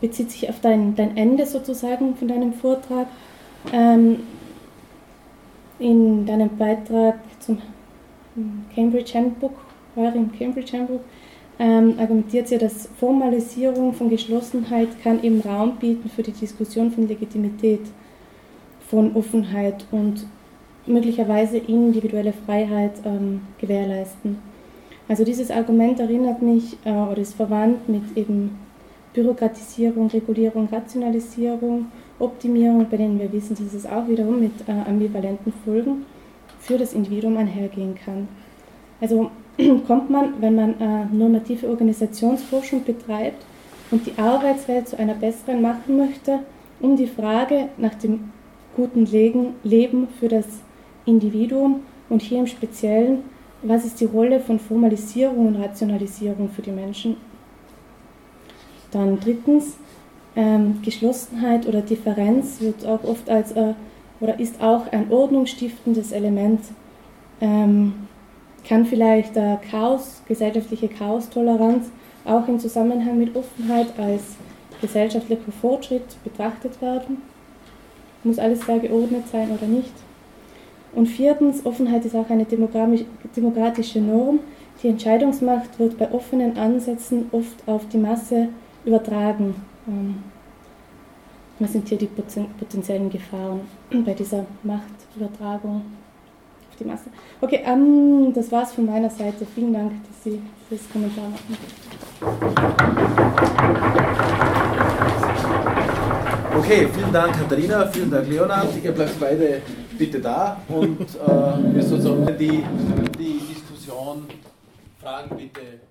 bezieht sich auf dein, dein Ende sozusagen von deinem Vortrag. Ähm, in deinem Beitrag zum Cambridge Handbook, eurem Cambridge Handbook, ähm, argumentiert sie, dass Formalisierung von Geschlossenheit kann eben Raum bieten für die Diskussion von Legitimität, von Offenheit und möglicherweise individuelle Freiheit ähm, gewährleisten. Also dieses Argument erinnert mich äh, oder ist verwandt mit eben Bürokratisierung, Regulierung, Rationalisierung, Optimierung, bei denen wir wissen, dass es auch wiederum mit äh, ambivalenten Folgen für das Individuum einhergehen kann. Also kommt man, wenn man äh, normative Organisationsforschung betreibt und die Arbeitswelt zu einer besseren machen möchte, um die Frage nach dem guten Leben für das Individuum und hier im Speziellen, was ist die Rolle von Formalisierung und Rationalisierung für die Menschen dann drittens, ähm, Geschlossenheit oder Differenz wird auch oft als äh, oder ist auch ein ordnungsstiftendes Element. Ähm, kann vielleicht äh, Chaos, gesellschaftliche Chaostoleranz auch im Zusammenhang mit Offenheit als gesellschaftlicher Fortschritt betrachtet werden? Muss alles sehr geordnet sein oder nicht? Und viertens, Offenheit ist auch eine demokratische Norm. Die Entscheidungsmacht wird bei offenen Ansätzen oft auf die Masse übertragen. Ähm, was sind hier die potenziellen Gefahren bei dieser Machtübertragung auf die Masse? Okay, um, ähm, das war's von meiner Seite. Vielen Dank, dass Sie das Kommentar machen. Okay, vielen Dank Katharina, vielen Dank Leonard. Ihr bleibt beide bitte da und äh, wir sozusagen die, die Diskussion, Fragen bitte.